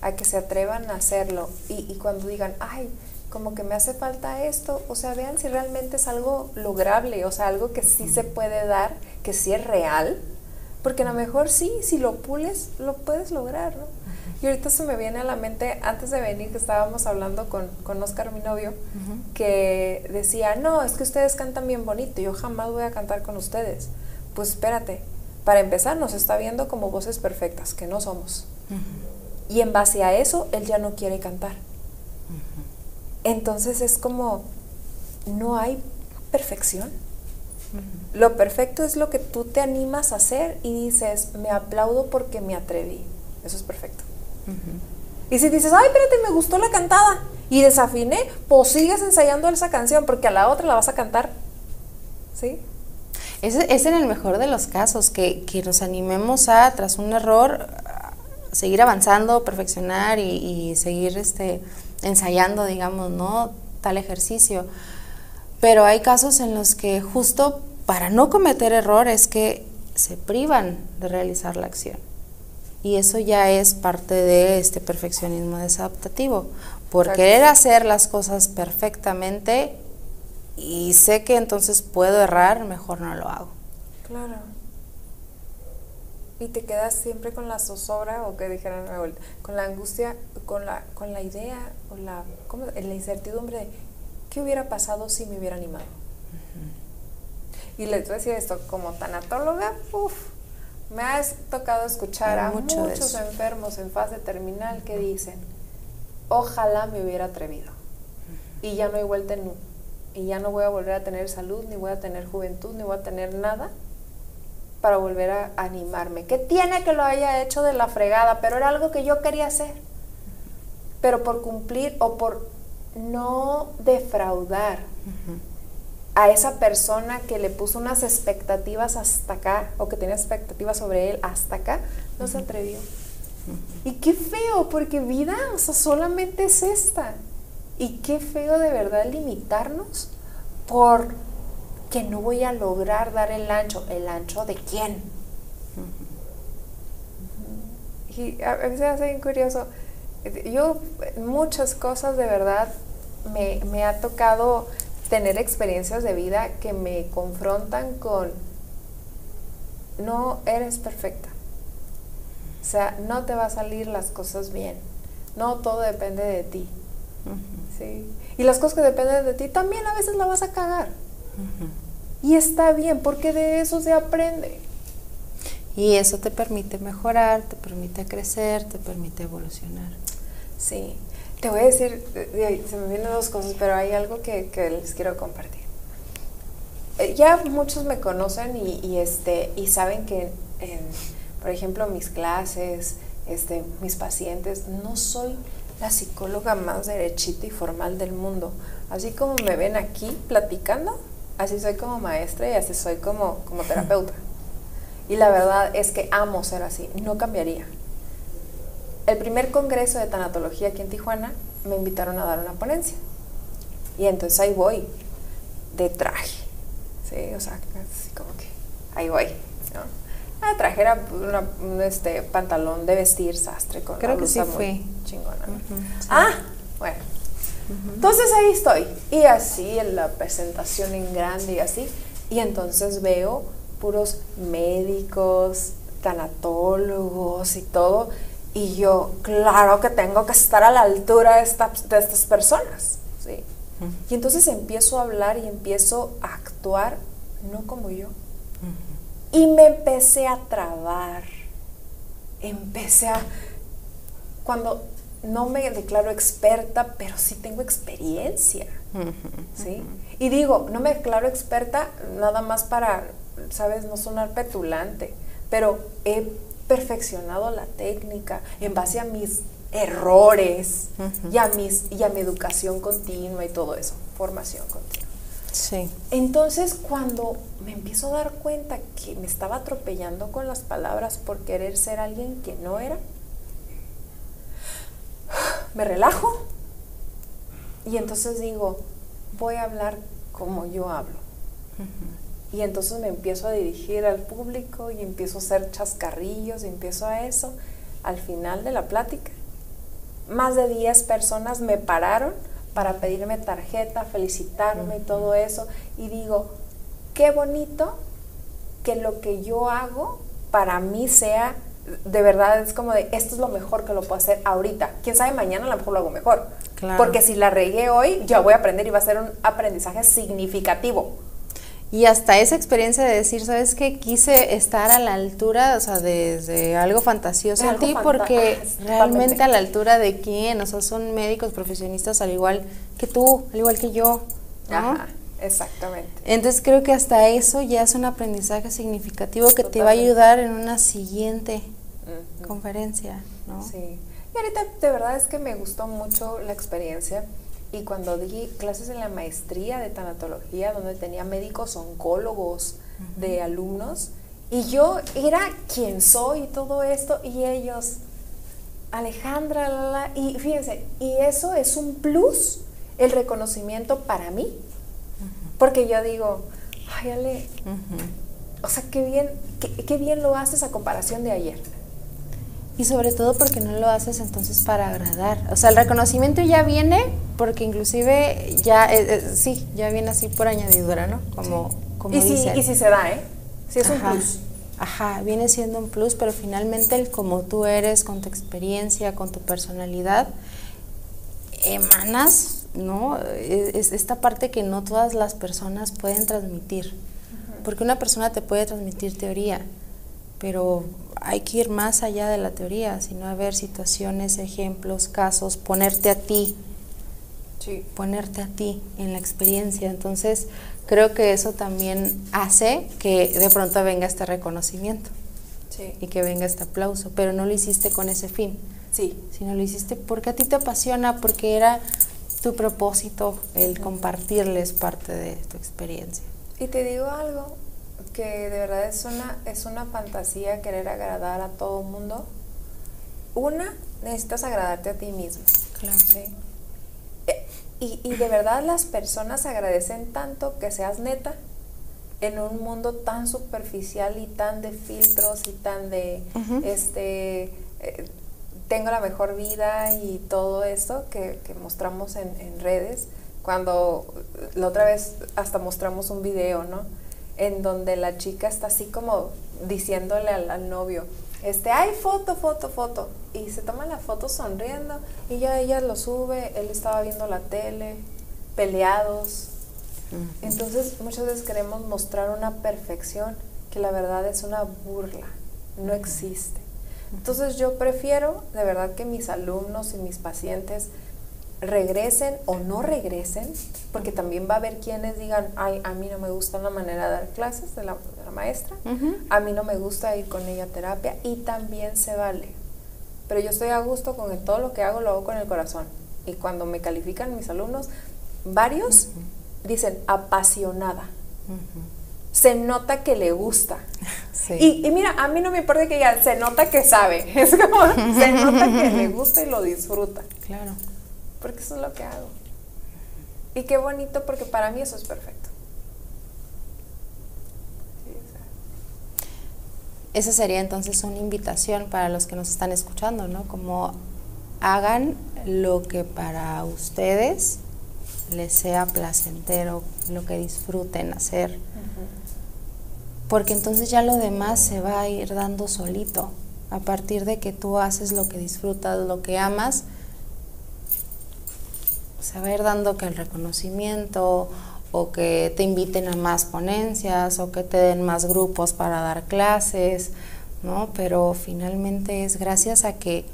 a que se atrevan a hacerlo. Y, y cuando digan, ay, como que me hace falta esto, o sea, vean si realmente es algo lograble, o sea, algo que sí se puede dar, que sí es real. Porque a lo mejor sí, si lo pules, lo puedes lograr, ¿no? Y ahorita se me viene a la mente, antes de venir, que estábamos hablando con, con Oscar, mi novio, que decía, no, es que ustedes cantan bien bonito, yo jamás voy a cantar con ustedes. Pues espérate, para empezar nos está viendo como voces perfectas, que no somos. Y en base a eso, él ya no quiere cantar. Entonces es como, no hay perfección. Lo perfecto es lo que tú te animas a hacer y dices, me aplaudo porque me atreví. Eso es perfecto. Y si dices, ay, espérate, me gustó la cantada y desafiné, pues sigues ensayando esa canción porque a la otra la vas a cantar. ¿Sí? Ese es en el mejor de los casos, que, que nos animemos a, tras un error, seguir avanzando, perfeccionar y, y seguir este, ensayando, digamos, ¿no? Tal ejercicio. Pero hay casos en los que justo para no cometer errores que se privan de realizar la acción. Y eso ya es parte de este perfeccionismo desadaptativo. Por Exacto. querer hacer las cosas perfectamente y sé que entonces puedo errar, mejor no lo hago. Claro. Y te quedas siempre con la zozobra o que dijeran con la angustia, con la, con la idea o la, ¿cómo? la incertidumbre de qué hubiera pasado si me hubiera animado. Y les voy a decir esto, como tanatóloga, uff, me ha tocado escuchar Hay a mucho muchos enfermos en fase terminal que dicen, ojalá me hubiera atrevido. Y ya no hay vuelta en. Y ya no voy a volver a tener salud, ni voy a tener juventud, ni voy a tener nada para volver a animarme. ¿Qué tiene que lo haya hecho de la fregada? Pero era algo que yo quería hacer. Pero por cumplir o por no defraudar a esa persona que le puso unas expectativas hasta acá o que tenía expectativas sobre él hasta acá, no se atrevió. Y qué feo, porque vida, o sea, solamente es esta. Y qué feo de verdad limitarnos por que no voy a lograr dar el ancho. ¿El ancho de quién? Y a veces hace bien curioso. Yo, muchas cosas de verdad, me, me ha tocado tener experiencias de vida que me confrontan con no eres perfecta. O sea, no te va a salir las cosas bien. No todo depende de ti. ¿sí? Y las cosas que dependen de ti también a veces la vas a cagar. Y está bien, porque de eso se aprende. Y eso te permite mejorar, te permite crecer, te permite evolucionar. Sí. Te voy a decir, se me vienen dos cosas, pero hay algo que, que les quiero compartir. Eh, ya muchos me conocen y, y, este, y saben que, en, por ejemplo, mis clases, este, mis pacientes, no soy la psicóloga más derechita y formal del mundo. Así como me ven aquí platicando, así soy como maestra y así soy como, como terapeuta. Y la verdad es que amo ser así, no cambiaría. El primer congreso de tanatología aquí en Tijuana me invitaron a dar una ponencia. Y entonces ahí voy, de traje. Sí, o sea, así como que ahí voy. ¿no? Ah, traje era una, un este, pantalón de vestir sastre con Creo que sí fui. chingona. ¿no? Ujú, sí. Ah, bueno. Entonces ahí estoy. Y así en la presentación en grande y así. Y entonces veo puros médicos, tanatólogos y todo. Y yo, claro que tengo que estar a la altura de, de estas personas. ¿sí? Y entonces empiezo a hablar y empiezo a actuar no como yo. Y me empecé a trabar. Empecé a... Cuando no me declaro experta, pero sí tengo experiencia. ¿sí? Y digo, no me declaro experta nada más para, ¿sabes?, no sonar petulante, pero he perfeccionado la técnica en base a mis errores y, a mis, y a mi educación continua y todo eso, formación continua. Sí. Entonces, cuando me empiezo a dar cuenta que me estaba atropellando con las palabras por querer ser alguien que no era, me relajo y entonces digo, voy a hablar como yo hablo. Y entonces me empiezo a dirigir al público y empiezo a hacer chascarrillos y empiezo a eso. Al final de la plática, más de 10 personas me pararon para pedirme tarjeta, felicitarme y todo eso. Y digo, qué bonito que lo que yo hago para mí sea, de verdad es como de, esto es lo mejor que lo puedo hacer ahorita. Quién sabe, mañana a lo mejor lo hago mejor. Porque si la regué hoy, ya voy a aprender y va a ser un aprendizaje significativo. Y hasta esa experiencia de decir, ¿sabes qué? Quise estar a la altura, o sea, de, algo fantasioso en ti, porque realmente a la altura de quién, o sea, son médicos profesionistas al igual que tú, al igual que yo. Ajá, exactamente. Entonces creo que hasta eso ya es un aprendizaje significativo que te va a ayudar en una siguiente conferencia, ¿no? Sí. Y ahorita de verdad es que me gustó mucho la experiencia y cuando di clases en la maestría de tanatología, donde tenía médicos oncólogos de alumnos, y yo era quien soy y todo esto, y ellos, Alejandra, y fíjense, y eso es un plus, el reconocimiento para mí, porque yo digo, ay, Ale, o sea, qué bien, qué, qué bien lo haces a comparación de ayer. Y sobre todo porque no lo haces entonces para agradar. O sea, el reconocimiento ya viene porque inclusive ya, eh, eh, sí, ya viene así por añadidura, ¿no? Como, como y Si, y si se da, ¿eh? Si es un plus. Ajá, viene siendo un plus, pero finalmente el como tú eres, con tu experiencia, con tu personalidad, emanas, ¿no? Es, esta parte que no todas las personas pueden transmitir. Porque una persona te puede transmitir teoría, pero hay que ir más allá de la teoría, sino a ver situaciones, ejemplos, casos, ponerte a ti, sí. ponerte a ti en la experiencia. Entonces, creo que eso también hace que de pronto venga este reconocimiento sí. y que venga este aplauso, pero no lo hiciste con ese fin, sí. sino lo hiciste porque a ti te apasiona, porque era tu propósito el compartirles parte de tu experiencia. Y te digo algo, que de verdad es una, es una fantasía querer agradar a todo el mundo. Una, necesitas agradarte a ti mismo. Claro. ¿sí? Eh, y, y, de verdad las personas agradecen tanto que seas neta en un mundo tan superficial y tan de filtros y tan de, este, eh, tengo la mejor vida y todo esto que, que mostramos en, en redes. Cuando la otra vez hasta mostramos un video, ¿no? En donde la chica está así como diciéndole al, novio, este, hay foto, foto, foto. Y se toma la foto sonriendo y ya ella lo sube, él estaba viendo la tele, peleados. Entonces muchas veces queremos mostrar una perfección que la verdad es una burla, no existe. Entonces yo prefiero de verdad que mis alumnos y mis pacientes regresen o no regresen, porque también va a haber quienes digan, ay, a mí no me gusta la manera de dar clases de la, maestra, a mí no me gusta ir con ella a terapia y también se vale. Pero yo estoy a gusto con que todo lo que hago lo hago con el corazón. Y cuando me califican mis alumnos, varios dicen apasionada. Se nota que le gusta. Y, y, mira, a mí no me importa que diga, se nota que sabe. Es como, se nota que le gusta y lo disfruta. Claro porque eso es lo que hago. Y qué bonito porque para mí eso es perfecto. Esa sería entonces una invitación para los que nos están escuchando, ¿no? Como hagan lo que para ustedes les sea placentero, lo que disfruten hacer. porque entonces ya lo demás se va a ir dando solito. A partir de que tú haces lo que disfrutas, lo que amas, se va a ir dando que el reconocimiento o que te inviten a más ponencias o que te den más grupos para dar clases, ¿no? Pero finalmente es gracias a que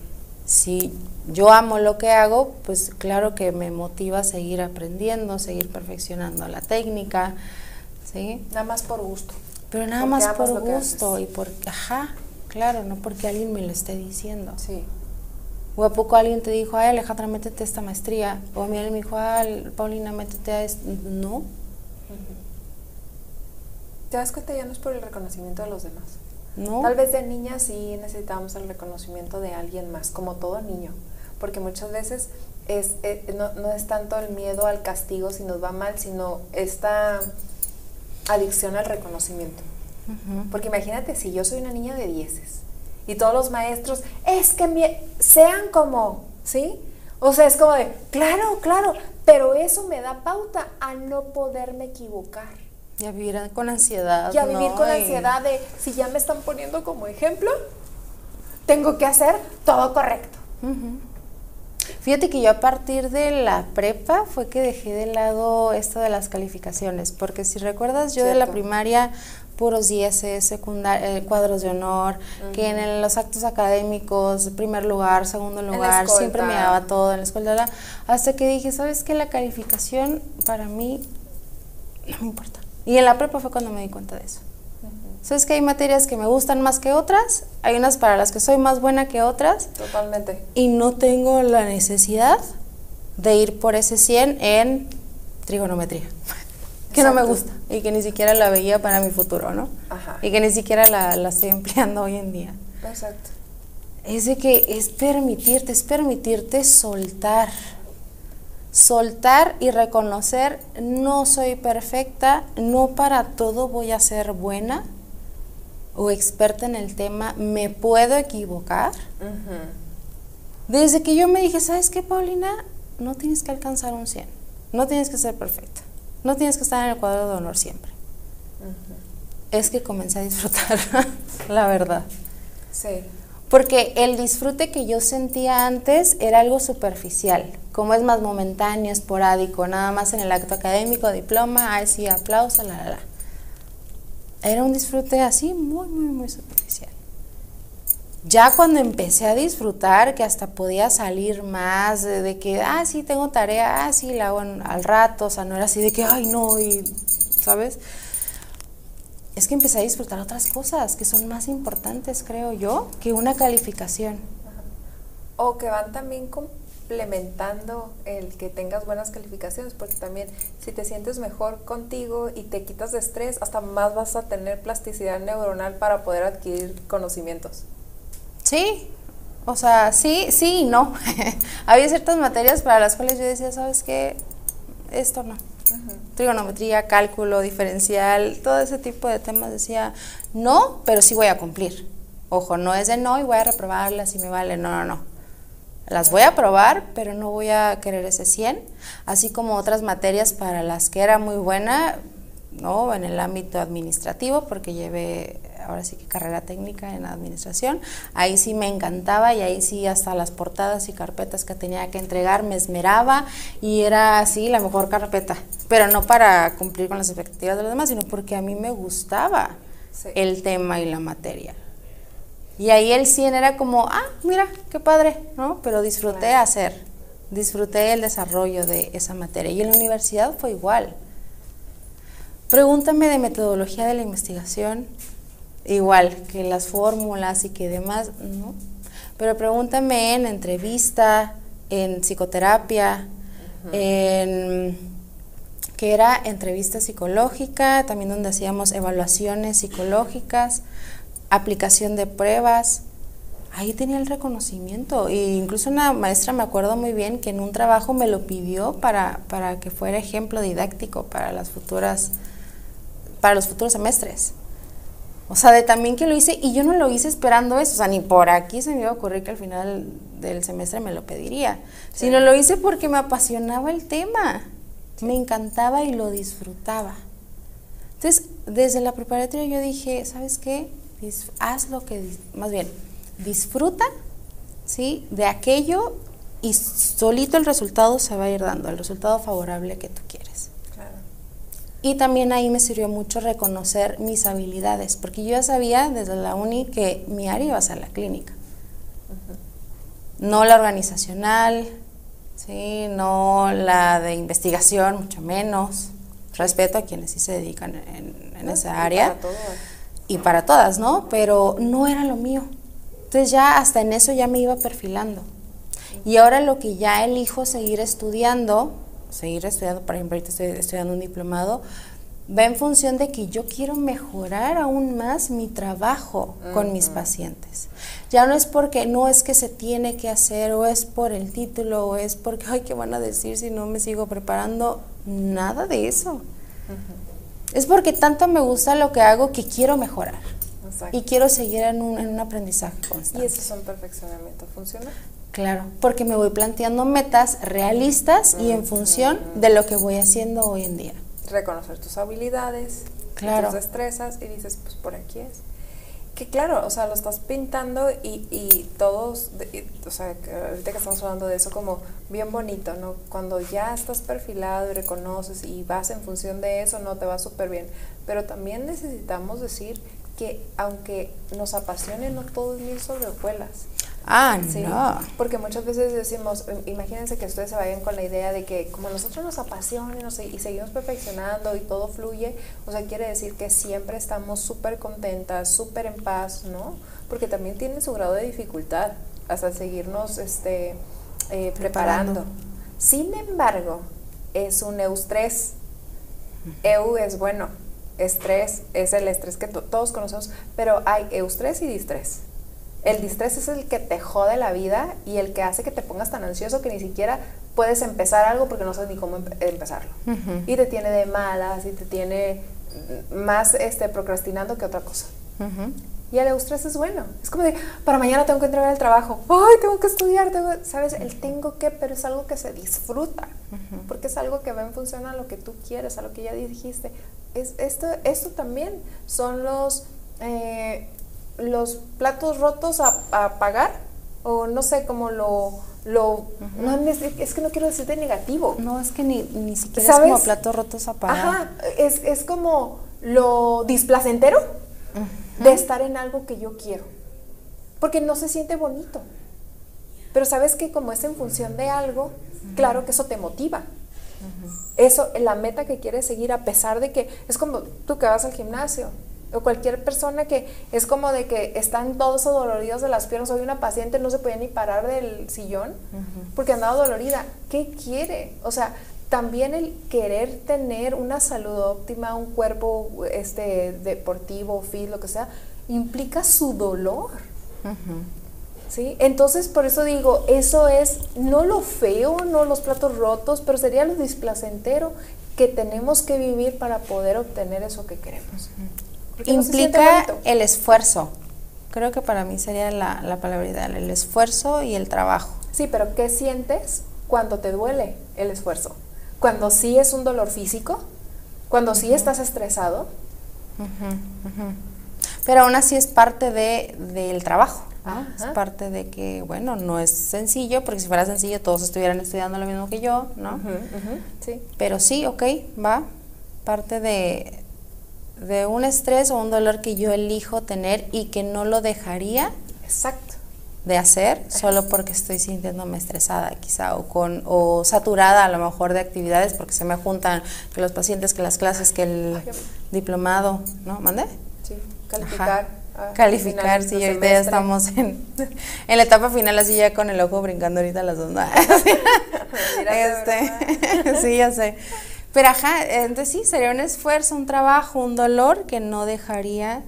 si yo amo lo que hago, pues claro que me motiva a seguir aprendiendo, seguir perfeccionando la técnica, ¿sí? Nada más por gusto. Pero nada más por gusto y por, ajá, claro, no porque alguien me lo esté diciendo. Sí. O a poco alguien te dijo, ay Alejandra, métete a esta maestría. O a mí alguien me dijo, ay Paulina, métete a esto. No. ¿Te das cuenta? Ya no es por el reconocimiento de los demás. No. Tal vez de niña sí necesitamos el reconocimiento de alguien más, como todo niño. Porque muchas veces es, eh, no, no es tanto el miedo al castigo si nos va mal, sino esta adicción al reconocimiento. Porque imagínate si yo soy una niña de dieces y todos los maestros, es que sean como, ¿sí? O sea, es como de, claro, claro, pero eso me da pauta a no poderme equivocar. Y a vivir con ansiedad. Y a vivir con ansiedad de, si ya me están poniendo como ejemplo, tengo que hacer todo correcto. Fíjate que yo a partir de la prepa fue que dejé de lado esto de las calificaciones, porque si recuerdas yo de la primaria puros 10, secundaria, eh, cuadros de honor, que en los actos académicos, primer lugar, segundo lugar, siempre me daba todo en la escuela, hasta que dije, ¿sabes qué? La calificación para mí no me importa. Y en la prepa fue cuando me di cuenta de eso. ¿Sabes que hay materias que me gustan más que otras? Hay unas para las que soy más buena que otras. Totalmente. Y no tengo la necesidad de ir por ese 100 en trigonometría, que no me gusta y que ni siquiera la veía para mi futuro, ¿no? Ajá. Y que ni siquiera la, la estoy empleando hoy en día. Exacto. Es de que es permitirte, es permitirte soltar soltar y reconocer, no soy perfecta, no para todo voy a ser buena o experta en el tema, me puedo equivocar. Desde que yo me dije, ¿sabes qué, Paulina? No tienes que alcanzar un 100, no tienes que ser perfecta, no tienes que estar en el cuadro de honor siempre. Es que comencé a disfrutar, la verdad. Sí. Porque el disfrute que yo sentía antes era algo superficial, como es más momentáneo, esporádico, nada más en el acto académico, diploma, ay sí, aplauso, la, la, la. Era un disfrute así muy, muy, muy superficial. Ya cuando empecé a disfrutar, que hasta podía salir más, de, que, ah, sí, tengo tarea, ah, sí, la hago al rato, o sea, no era así de que, ay, no, y, ¿sabes? es que empecé a disfrutar otras cosas que son más importantes, creo yo, que una calificación. O que van también complementando el que tengas buenas calificaciones, porque también si te sientes mejor contigo y te quitas de estrés, hasta más vas a tener plasticidad neuronal para poder adquirir conocimientos. Sí, o sea, sí, sí y no. Había ciertas materias para las cuales yo decía, ¿sabes qué? Esto no trigonometría, cálculo diferencial, todo ese tipo de temas decía, no, pero sí voy a cumplir. Ojo, no es de no y voy a reprobarlas y me vale, no, no, no. Las voy a probar, pero no voy a querer ese 100, así como otras materias para las que era muy buena, ¿no? En el ámbito administrativo, porque llevé ahora sí que carrera técnica en administración. Ahí sí me encantaba y ahí sí hasta las portadas y carpetas que tenía que entregar me esmeraba y era así la mejor carpeta, pero no para cumplir con las expectativas de los demás, sino porque a mí me gustaba el tema y la materia. Y ahí el 100 era como, ah, mira, qué padre, ¿no? Pero disfruté hacer, disfruté el desarrollo de esa materia. Y en la universidad fue igual. Pregúntame de metodología de la investigación, igual que las fórmulas y que demás, ¿no? Pero pregúntame en entrevista, en psicoterapia, en que era entrevista psicológica, también donde hacíamos evaluaciones psicológicas, aplicación de pruebas. Ahí tenía el reconocimiento. E incluso una maestra me acuerdo muy bien que en un trabajo me lo pidió para, para que fuera ejemplo didáctico para las futuras, para los futuros semestres. O sea, de también que lo hice y yo no lo hice esperando eso, o sea, ni por aquí se me iba a ocurrir que al final del semestre me lo pediría, sino lo hice porque me apasionaba el tema, me encantaba y lo disfrutaba. Entonces, desde la preparatoria yo dije, ¿sabes qué? haz lo que, más bien, disfruta, ¿sí? De aquello y solito el resultado se va a ir dando, el resultado favorable que tú. Y también ahí me sirvió mucho reconocer mis habilidades, porque yo ya sabía desde la uni que mi área iba a ser la clínica. No la organizacional, ¿sí? no la de investigación, mucho menos. Respeto a quienes sí se dedican en, esa área. y para todas, ¿no? Pero no era lo mío. Entonces ya hasta en eso ya me iba perfilando. Y ahora lo que ya elijo seguir estudiando, seguir estudiando, por ejemplo, ahorita estoy estudiando un diplomado, va en función de que yo quiero mejorar aún más mi trabajo con mis pacientes. Ya no es porque no es que se tiene que hacer o es por el título o es porque, ay, ¿qué van a decir si no me sigo preparando? Nada de eso. Es porque tanto me gusta lo que hago que quiero mejorar. Y quiero seguir en un, en un aprendizaje constante. ¿Y eso es un perfeccionamiento? ¿Funciona? Claro, porque me voy planteando metas realistas y en función de lo que voy haciendo hoy en día. Reconocer tus habilidades, tus destrezas y dices, pues por aquí es. Que claro, o sea, lo estás pintando y, y todos, o sea, ahorita que estamos hablando de eso como bien bonito, ¿no? Cuando ya estás perfilado y reconoces y vas en función de eso, no te va súper bien. Pero también necesitamos decir que aunque nos apasione, no todo es mil sobre Ah, no. Porque muchas veces decimos, imagínense que ustedes se vayan con la idea de que como nosotros nos apasiona y seguimos perfeccionando y todo fluye, o sea, quiere decir que siempre estamos súper contentas, súper en paz, ¿no? Porque también tiene su grado de dificultad hasta seguirnos este, eh, preparando. Sin embargo, es un eustrés. Eu es bueno, estrés es el estrés que todos conocemos, pero hay eustrés y distrés. El distrés es el que te jode la vida y el que hace que te pongas tan ansioso que ni siquiera puedes empezar algo porque no sabes ni cómo empezarlo. Y te tiene de malas y te tiene más este, procrastinando que otra cosa. Y el eustrés es bueno. Es como de, para mañana tengo que entregar el trabajo. Ay, tengo que estudiar. Tengo, ¿Sabes? El tengo que, pero es algo que se disfruta. Porque es algo que va en función a lo que tú quieres, a lo que ya dijiste. Es, esto, esto también son los... Eh, los platos rotos a, pagar o no sé cómo lo lo no, es, que no quiero decir de negativo. No es que ni, ni siquiera es como platos rotos a pagar. Ajá, es, es como lo displacentero de estar en algo que yo quiero porque no se siente bonito. Pero sabes que como es en función de algo claro que eso te motiva. Eso la meta que quieres seguir a pesar de que es como tú que vas al gimnasio o cualquier persona que es como de que están todos doloridos de las piernas. Hoy una paciente no se podía ni parar del sillón porque andaba dolorida. ¿Qué quiere? O sea, también el querer tener una salud óptima, un cuerpo este, deportivo, fit, lo que sea, implica su dolor. ¿Sí? Entonces, por eso digo, eso es no lo feo, no los platos rotos, pero sería lo displacentero que tenemos que vivir para poder obtener eso que queremos implica el esfuerzo. Creo que para mí sería la, la palabra ideal, el esfuerzo y el trabajo. Sí, pero ¿qué sientes cuando te duele el esfuerzo? Cuando sí es un dolor físico, cuando sí estás estresado. Pero aún así es parte de, del trabajo. Es parte de que, bueno, no es sencillo, porque si fuera sencillo todos estuvieran estudiando lo mismo que yo, ¿no? Sí. Pero sí, ok, va. Parte de, de un estrés o un dolor que yo elijo tener y que no lo dejaría Exacto. de hacer solo porque estoy sintiéndome estresada quizá o con o saturada a lo mejor de actividades porque se me juntan que los pacientes que las clases que el diplomado no mande sí calificar. Calificar sí ahorita ya estamos en, en la etapa final así ya con el ojo brincando ahorita las dos este, sí ya sé pero ajá, entonces sí, sería un esfuerzo, un trabajo, un dolor que no dejaría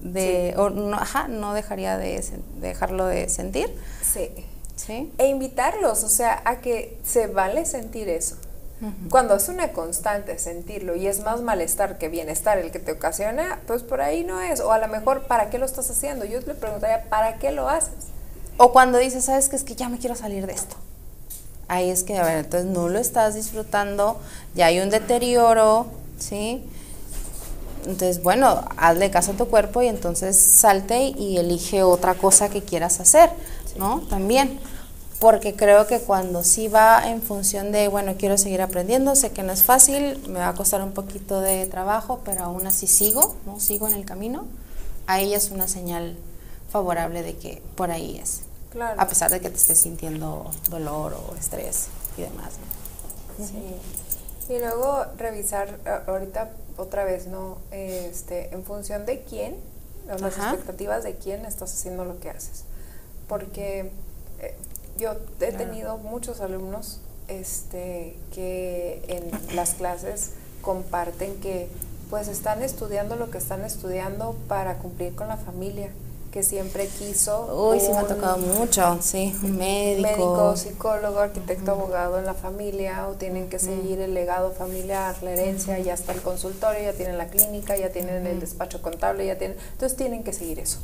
de, o no, ajá, no dejaría de, dejarlo de sentir. Sí. Sí. E invitarlos, o sea, a que se vale sentir eso. Cuando es una constante sentirlo y es más malestar que bienestar el que te ocasiona, pues por ahí no es. O a lo mejor, ¿para qué lo estás haciendo? Yo le preguntaría, ¿para qué lo haces? O cuando dices, ¿sabes qué? Es que ya me quiero salir de esto ahí es que, a ver, entonces no lo estás disfrutando, ya hay un deterioro, ¿sí? Entonces, bueno, hazle caso a tu cuerpo y entonces salte y elige otra cosa que quieras hacer, ¿no? También. Porque creo que cuando sí va en función de, bueno, quiero seguir aprendiendo, sé que no es fácil, me va a costar un poquito de trabajo, pero aún así sigo, ¿no? Sigo en el camino, ahí es una señal favorable de que por ahí es. Claro. A pesar de que te estés sintiendo dolor o estrés y demás. Sí. Y luego revisar ahorita otra vez, ¿no? Este, en función de quién, las expectativas de quién estás haciendo lo que haces. Porque eh, yo he tenido muchos alumnos este, que en las clases comparten que pues están estudiando lo que están estudiando para cumplir con la familia que siempre quiso. Uy, sí me ha tocado mucho, sí, un médico. Médico, psicólogo, arquitecto, abogado en la familia, o tienen que seguir el legado familiar, la herencia, ya está el consultorio, ya tienen la clínica, ya tienen el despacho contable, ya tienen. Entonces tienen que seguir eso.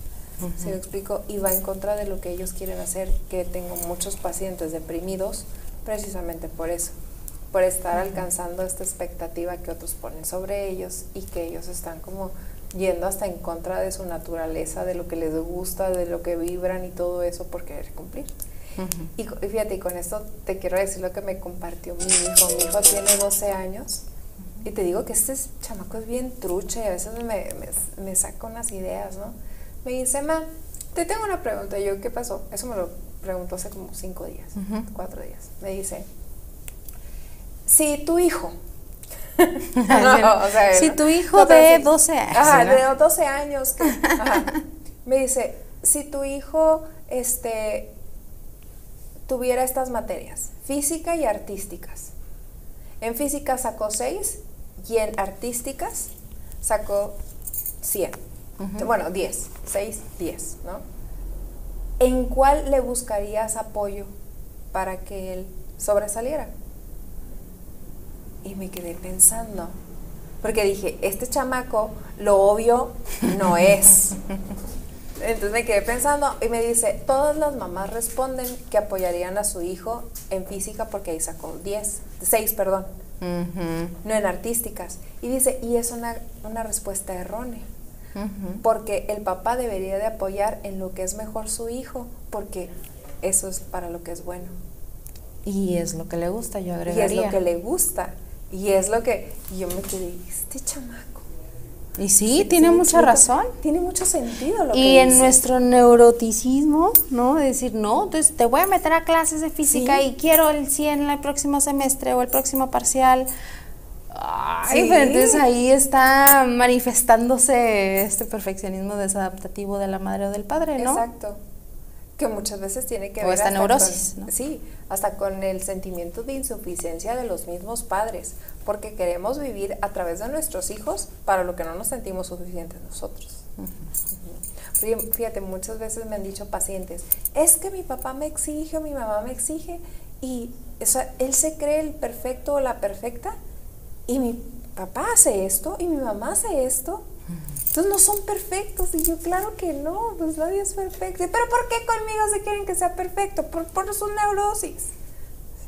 ¿Se lo explico? Y va en contra de lo que ellos quieren hacer, que tengo muchos pacientes deprimidos precisamente por eso por estar alcanzando esta expectativa que otros ponen sobre ellos y que ellos están como yendo hasta en contra de su naturaleza, de lo que les gusta, de lo que vibran y todo eso por querer cumplir. y, fíjate, y con esto te quiero decir lo que me compartió mi hijo. Mi hijo tiene 12 años y te digo que este chamaco es bien trucha y a veces me, me, saca unas ideas, ¿no? Me dice, ma, te tengo una pregunta. Y yo, ¿qué pasó? Eso me lo preguntó hace como 5 días, 4 días. Me dice, si tu hijo si tu hijo de 12 años. de 12 años. me dice, si tu hijo este, tuviera estas materias, física y artísticas. En física sacó 6 y en artísticas sacó 100. Bueno, 10. 6, 10, ¿no? ¿En cuál le buscarías apoyo para que él sobresaliera? Y me quedé pensando, porque dije, este chamaco, lo obvio no es. Entonces me quedé pensando y me dice, todas las mamás responden que apoyarían a su hijo en física porque ahí sacó 10, 6, perdón, no en artísticas. Y dice, y es una, respuesta errónea, porque el papá debería de apoyar en lo que es mejor su hijo, porque eso es para lo que es bueno. Y es lo que le gusta, yo agregaría. Y es lo que le gusta. Y es lo que yo me quedé, este chamaco. Y sí, tiene mucha razón. Tiene mucho sentido lo y en nuestro neuroticismo, ¿no? decir, no, entonces te voy a meter a clases de física y quiero el 100 el próximo semestre o el próximo parcial. Ay, pero entonces ahí está manifestándose este perfeccionismo desadaptativo de la madre o del padre, ¿no? Exacto que muchas veces tiene que ver esta neurosis, sí, hasta con el sentimiento de insuficiencia de los mismos padres, porque queremos vivir a través de nuestros hijos para lo que no nos sentimos suficientes nosotros. Fíjate, muchas veces me han dicho pacientes, es que mi papá me exige o mi mamá me exige y él se cree el perfecto o la perfecta y mi papá hace esto y mi mamá hace esto entonces no son perfectos. Y yo, claro que no, pues nadie es perfecto. Pero ¿por qué conmigo se quieren que sea perfecto? Por, por su neurosis.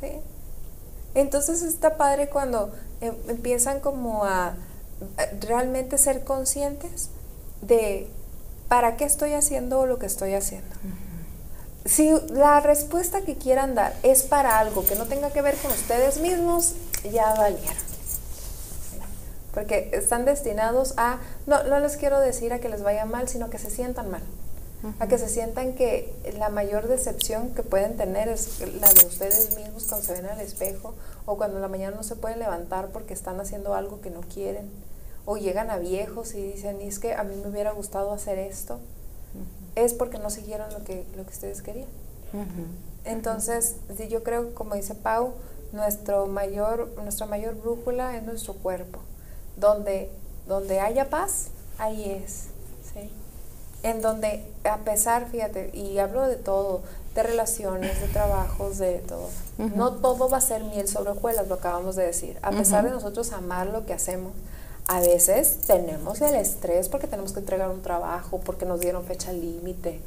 ¿Sí? Entonces está padre cuando em, empiezan como a, realmente ser conscientes de para qué estoy haciendo lo que estoy haciendo. Si la respuesta que quieran dar es para algo que no tenga que ver con ustedes mismos, ya valieron porque están destinados a, no, no les quiero decir a que les vaya mal, sino que se sientan mal, a que se sientan que la mayor decepción que pueden tener es la de ustedes mismos cuando se ven al espejo o cuando en la mañana no se pueden levantar porque están haciendo algo que no quieren, o llegan a viejos y dicen, es que a mí me hubiera gustado hacer esto, es porque no siguieron lo que, lo que ustedes querían. Entonces, yo creo, como dice Pau, nuestro mayor, nuestra mayor brújula es nuestro cuerpo donde, donde haya paz, ahí es. ¿sí? En donde, a pesar, fíjate, y hablo de todo, de relaciones, de trabajos, de todo. No todo va a ser miel sobre hojuelas, lo acabamos de decir. A pesar de nosotros amar lo que hacemos, a veces tenemos el estrés porque tenemos que entregar un trabajo, porque nos dieron fecha límite,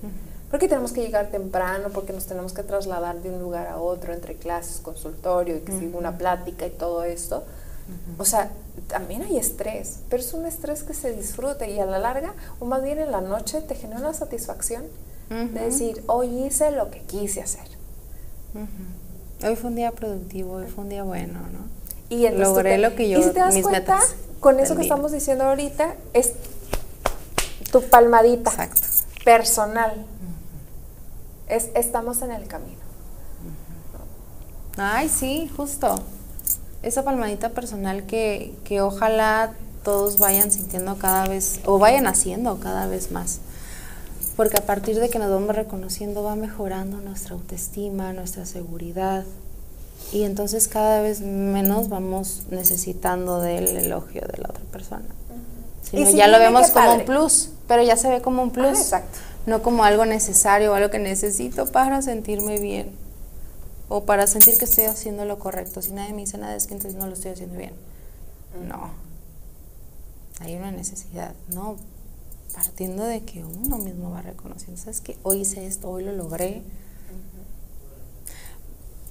porque tenemos que llegar temprano, porque nos tenemos que trasladar de un lugar a otro entre clases, consultorio, y que una plática y todo esto O sea, también hay estrés, pero es un estrés que se disfruta y a la larga, o más bien en la noche, te genera una satisfacción de decir, hoy hice lo que quise hacer. Hoy fue un día productivo, hoy fue un día bueno, ¿no? Y logré lo que yo y si te das mis cuenta, metas con eso que día. estamos diciendo ahorita es tu palmadita Exacto. personal. Es estamos en el camino. Ay, sí, justo. Esa palmadita personal que, que ojalá todos vayan sintiendo cada vez, o vayan haciendo cada vez más. Porque a partir de que nos vamos reconociendo va mejorando nuestra autoestima, nuestra seguridad. Y entonces cada vez menos vamos necesitando del elogio de la otra persona. Y si ya lo vemos como padre. un plus, pero ya se ve como un plus. Ah, exacto. No como algo necesario o algo que necesito para sentirme bien. O para sentir que estoy haciendo lo correcto. Si nadie me dice nada es que entonces no lo estoy haciendo bien. No. Hay una necesidad, ¿no? Partiendo de que uno mismo va reconociendo. ¿Sabes que Hoy hice esto, hoy lo logré.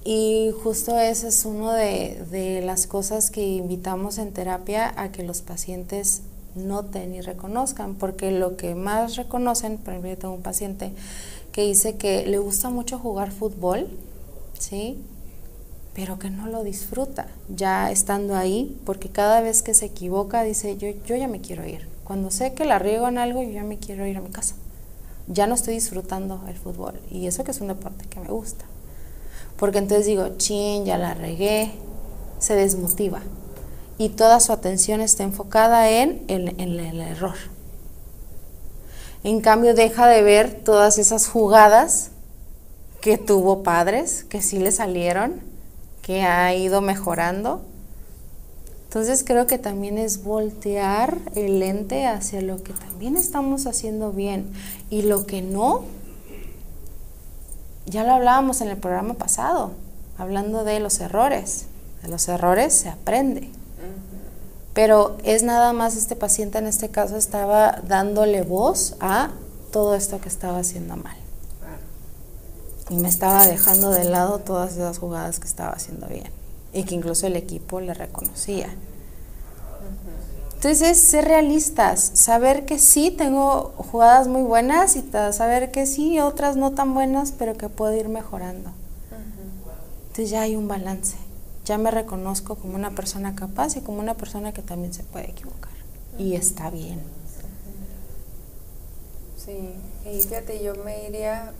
Y justo ese es uno de, de las cosas que invitamos en terapia a que los pacientes noten y reconozcan, porque lo que más reconocen, por ejemplo, yo tengo un paciente que dice que le gusta mucho jugar fútbol, ¿sí? Pero que no lo disfruta ya estando ahí, porque cada vez que se equivoca dice, yo, yo ya me quiero ir. Cuando sé que la riego en algo, yo ya me quiero ir a mi casa. Ya no estoy disfrutando el fútbol. Y eso que es un deporte que me gusta. Porque entonces digo, chin, ya la regué, se desmotiva. Y toda su atención está enfocada en, el- en el error. En cambio, deja de ver todas esas jugadas que tuvo padres, que sí le salieron, que ha ido mejorando. Entonces creo que también es voltear el lente hacia lo que también estamos haciendo bien y lo que no, ya lo hablábamos en el programa pasado, hablando de los errores. De los errores se aprende. Pero es nada más este paciente en este caso estaba dándole voz a todo esto que estaba haciendo mal. Y me estaba dejando de lado todas esas jugadas que estaba haciendo bien. Y que incluso el equipo le reconocía. Entonces, ser realistas, saber que sí tengo jugadas muy buenas y saber que sí, otras no tan buenas, pero que puedo ir mejorando. Entonces ya hay un balance. Ya me reconozco como una persona capaz y como una persona que también se puede equivocar. Y está bien. Sí, y fíjate, yo me iría,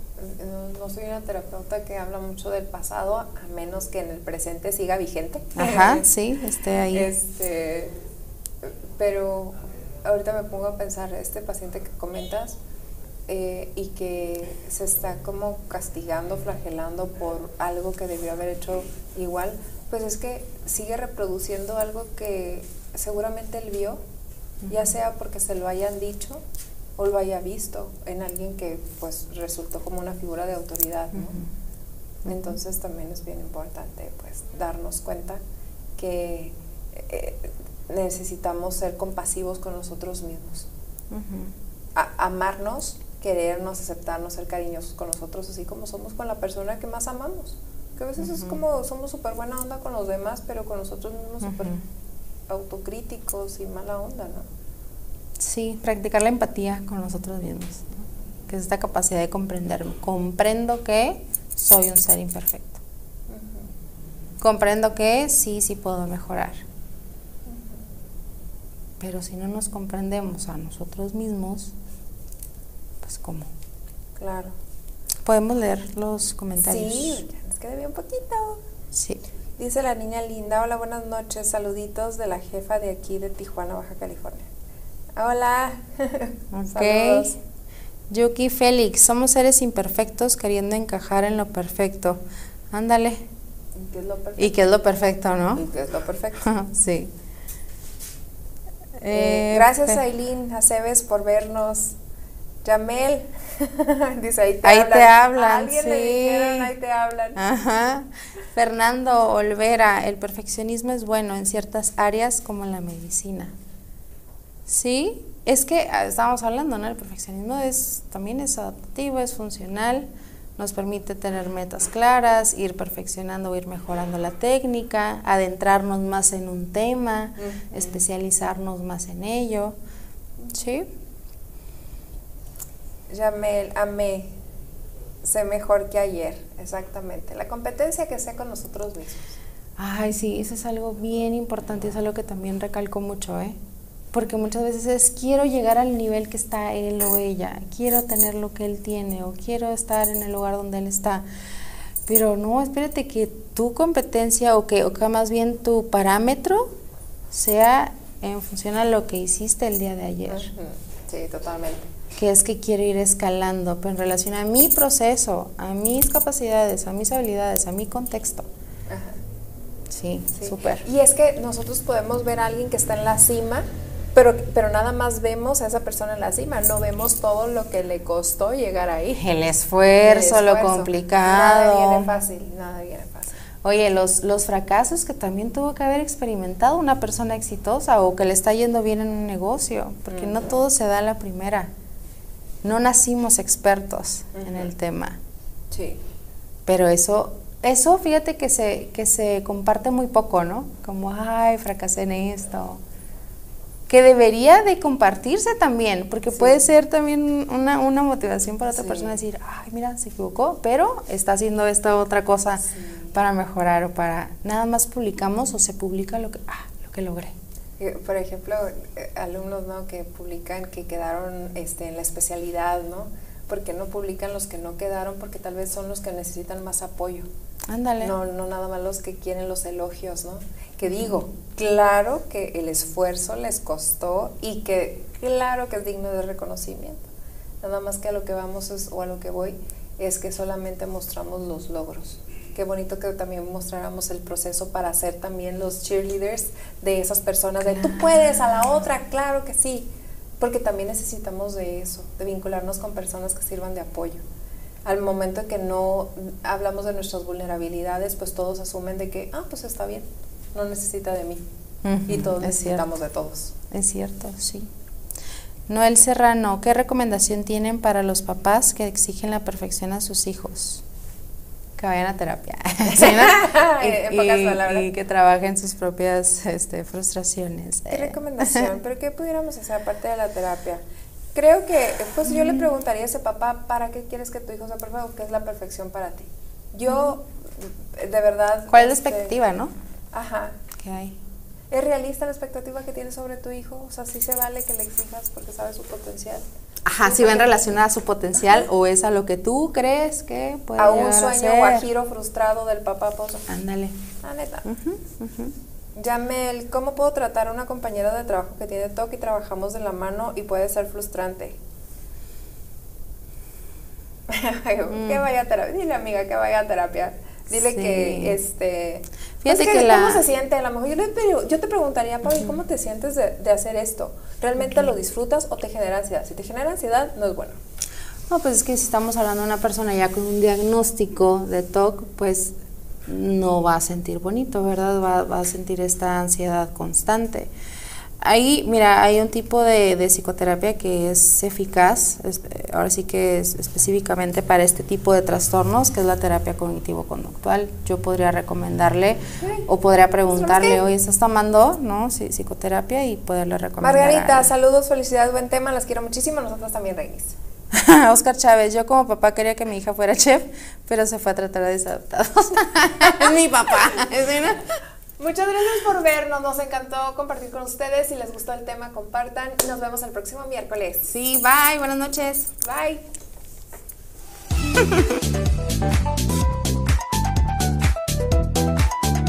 no, no soy una terapeuta que habla mucho del pasado, a menos que en el presente siga vigente. Ajá, sí, esté ahí. Este, pero ahorita me pongo a pensar, este paciente que comentas eh, y que se está como castigando, flagelando por algo que debió haber hecho igual, pues es que sigue reproduciendo algo que seguramente él vio, ya sea porque se lo hayan dicho o lo haya visto en alguien que pues resultó como una figura de autoridad, ¿no? Entonces también es bien importante pues darnos cuenta que eh, necesitamos ser compasivos con nosotros mismos. Amarnos, querernos, aceptarnos, ser cariñosos con nosotros, así como somos con la persona que más amamos. Que a veces es como somos súper buena onda con los demás, pero con nosotros mismos súper autocríticos y mala onda, ¿no? Sí, practicar la empatía con nosotros mismos, ¿no? que es esta capacidad de comprenderme. Comprendo que soy un ser imperfecto. Comprendo que sí, sí puedo mejorar. Pero si no nos comprendemos a nosotros mismos, pues ¿cómo? Claro. Podemos leer los comentarios. Sí, ya nos queda bien poquito. Sí. Dice la niña linda, hola, buenas noches, saluditos de la jefa de aquí de Tijuana, Baja California. Hola. Ok. Saludos. Yuki Félix, somos seres imperfectos queriendo encajar en lo perfecto. Ándale. ¿Y qué es lo perfecto? ¿Y qué es lo perfecto, no? ¿Y qué es lo perfecto? sí. Eh, Eh, gracias Aileen Aceves por vernos. Yamel, dice ahí te Ahí hablan. te hablan, A alguien le dijeron ahí te hablan. Ajá. Fernando Olvera, el perfeccionismo es bueno en ciertas áreas como en la medicina. Sí, es que ah, estábamos hablando, ¿no? El perfeccionismo es también es adaptativo, es funcional, nos permite tener metas claras, ir perfeccionando, ir mejorando la técnica, adentrarnos más en un tema, especializarnos más en ello. ¿Sí? Yamel, amé, sé mejor que ayer, exactamente. La competencia que sea con nosotros mismos. Ay, sí, eso es algo bien importante, es algo que también recalco mucho, ¿eh? Porque muchas veces es, quiero llegar al nivel que está él o ella, quiero tener lo que él tiene o quiero estar en el lugar donde él está. Pero no, espérate que tu competencia o que, o que más bien tu parámetro sea en función a lo que hiciste el día de ayer. Sí, totalmente. Que es que quiero ir escalando, pero en relación a mi proceso, a mis capacidades, a mis habilidades, a mi contexto. Sí, súper. Y es que nosotros podemos ver a alguien que está en la cima, pero, pero nada más vemos a esa persona en la cima, no vemos todo lo que le costó llegar ahí. El esfuerzo, lo complicado. Nada viene fácil, nada viene fácil. Oye, los, los fracasos que también tuvo que haber experimentado una persona exitosa o que le está yendo bien en un negocio, porque no todo se da a la primera. No nacimos expertos en el tema. Sí. Pero eso eso fíjate que se, que se comparte muy poco, ¿no? Como, ay, fracasé en esto. Que debería de compartirse también, porque puede ser también una, motivación para otra persona decir, ay, mira, se equivocó, pero está haciendo esta otra cosa para mejorar o para... Nada más publicamos o se publica lo que, ah, lo que logré. Por ejemplo, eh, alumnos ¿no? que publican que quedaron este, en la especialidad, ¿no? Porque no publican los que no quedaron porque tal vez son los que necesitan más apoyo. Ándale. No, no nada más los que quieren los elogios, ¿no? Que digo, claro que el esfuerzo les costó y que claro que es digno de reconocimiento. Nada más que a lo que vamos es, o a lo que voy es que solamente mostramos los logros. Qué bonito que también mostráramos el proceso para ser también los cheerleaders de esas personas, de tú puedes a la otra, claro que sí, porque también necesitamos de eso, de vincularnos con personas que sirvan de apoyo al momento que no hablamos de nuestras vulnerabilidades, pues todos asumen de que, ah, pues está bien, no necesita de mí. y todos necesitamos de todos. Es cierto, sí. Noel Serrano, ¿qué recomendación tienen para los papás que exigen la perfección a sus hijos? Que vayan a terapia. y, que trabajen sus propias este, frustraciones. ¿Qué recomendación? ¿Pero qué pudiéramos hacer aparte de la terapia? Creo que, pues yo le preguntaría a ese papá, ¿para qué quieres que tu hijo sea perfecto? ¿Qué es la perfección para ti? Yo, de verdad... ¿Cuál es la este, expectativa, no? Ajá. ¿Qué hay? ¿Es realista la expectativa que tienes sobre tu hijo? O sea, ¿sí se vale que le exijas porque sabe su potencial? Ajá, si va en relación a su potencial o es a lo que tú crees que puede A un sueño guajiro frustrado del papá pozo. Ándale. Ah, neta. Yamel, ¿cómo puedo tratar a una compañera de trabajo que tiene TOC y trabajamos de la mano y puede ser frustrante? que vaya a terapia. Dile, amiga, que vaya a terapia. Dile que, este... Fíjate que, ¿Cómo se siente? A lo mejor yo, yo te preguntaría, Pablo, ¿cómo te sientes de, hacer esto? ¿Realmente lo disfrutas o te genera ansiedad? Si te genera ansiedad, no es bueno. No, pues es que si estamos hablando de una persona ya con un diagnóstico de TOC, pues no va a sentir bonito, ¿verdad? Va, a sentir esta ansiedad constante. Ahí, mira, hay un tipo de, psicoterapia que es eficaz, ahora sí que es específicamente para este tipo de trastornos, que es la terapia cognitivo-conductual. Yo podría recomendarle o podría preguntarle, oye, ¿estás tomando no? psicoterapia? Y poderle recomendar. Margarita, saludos, felicidades, buen tema, las quiero muchísimo, nosotros también, Reinis. Oscar Chávez, yo como papá quería que mi hija fuera chef, pero se fue a tratar de desadaptados. es mi papá. Muchas gracias por vernos, nos encantó compartir con ustedes. Si les gustó el tema, compartan y nos vemos el próximo miércoles. Sí, bye, buenas noches. Bye.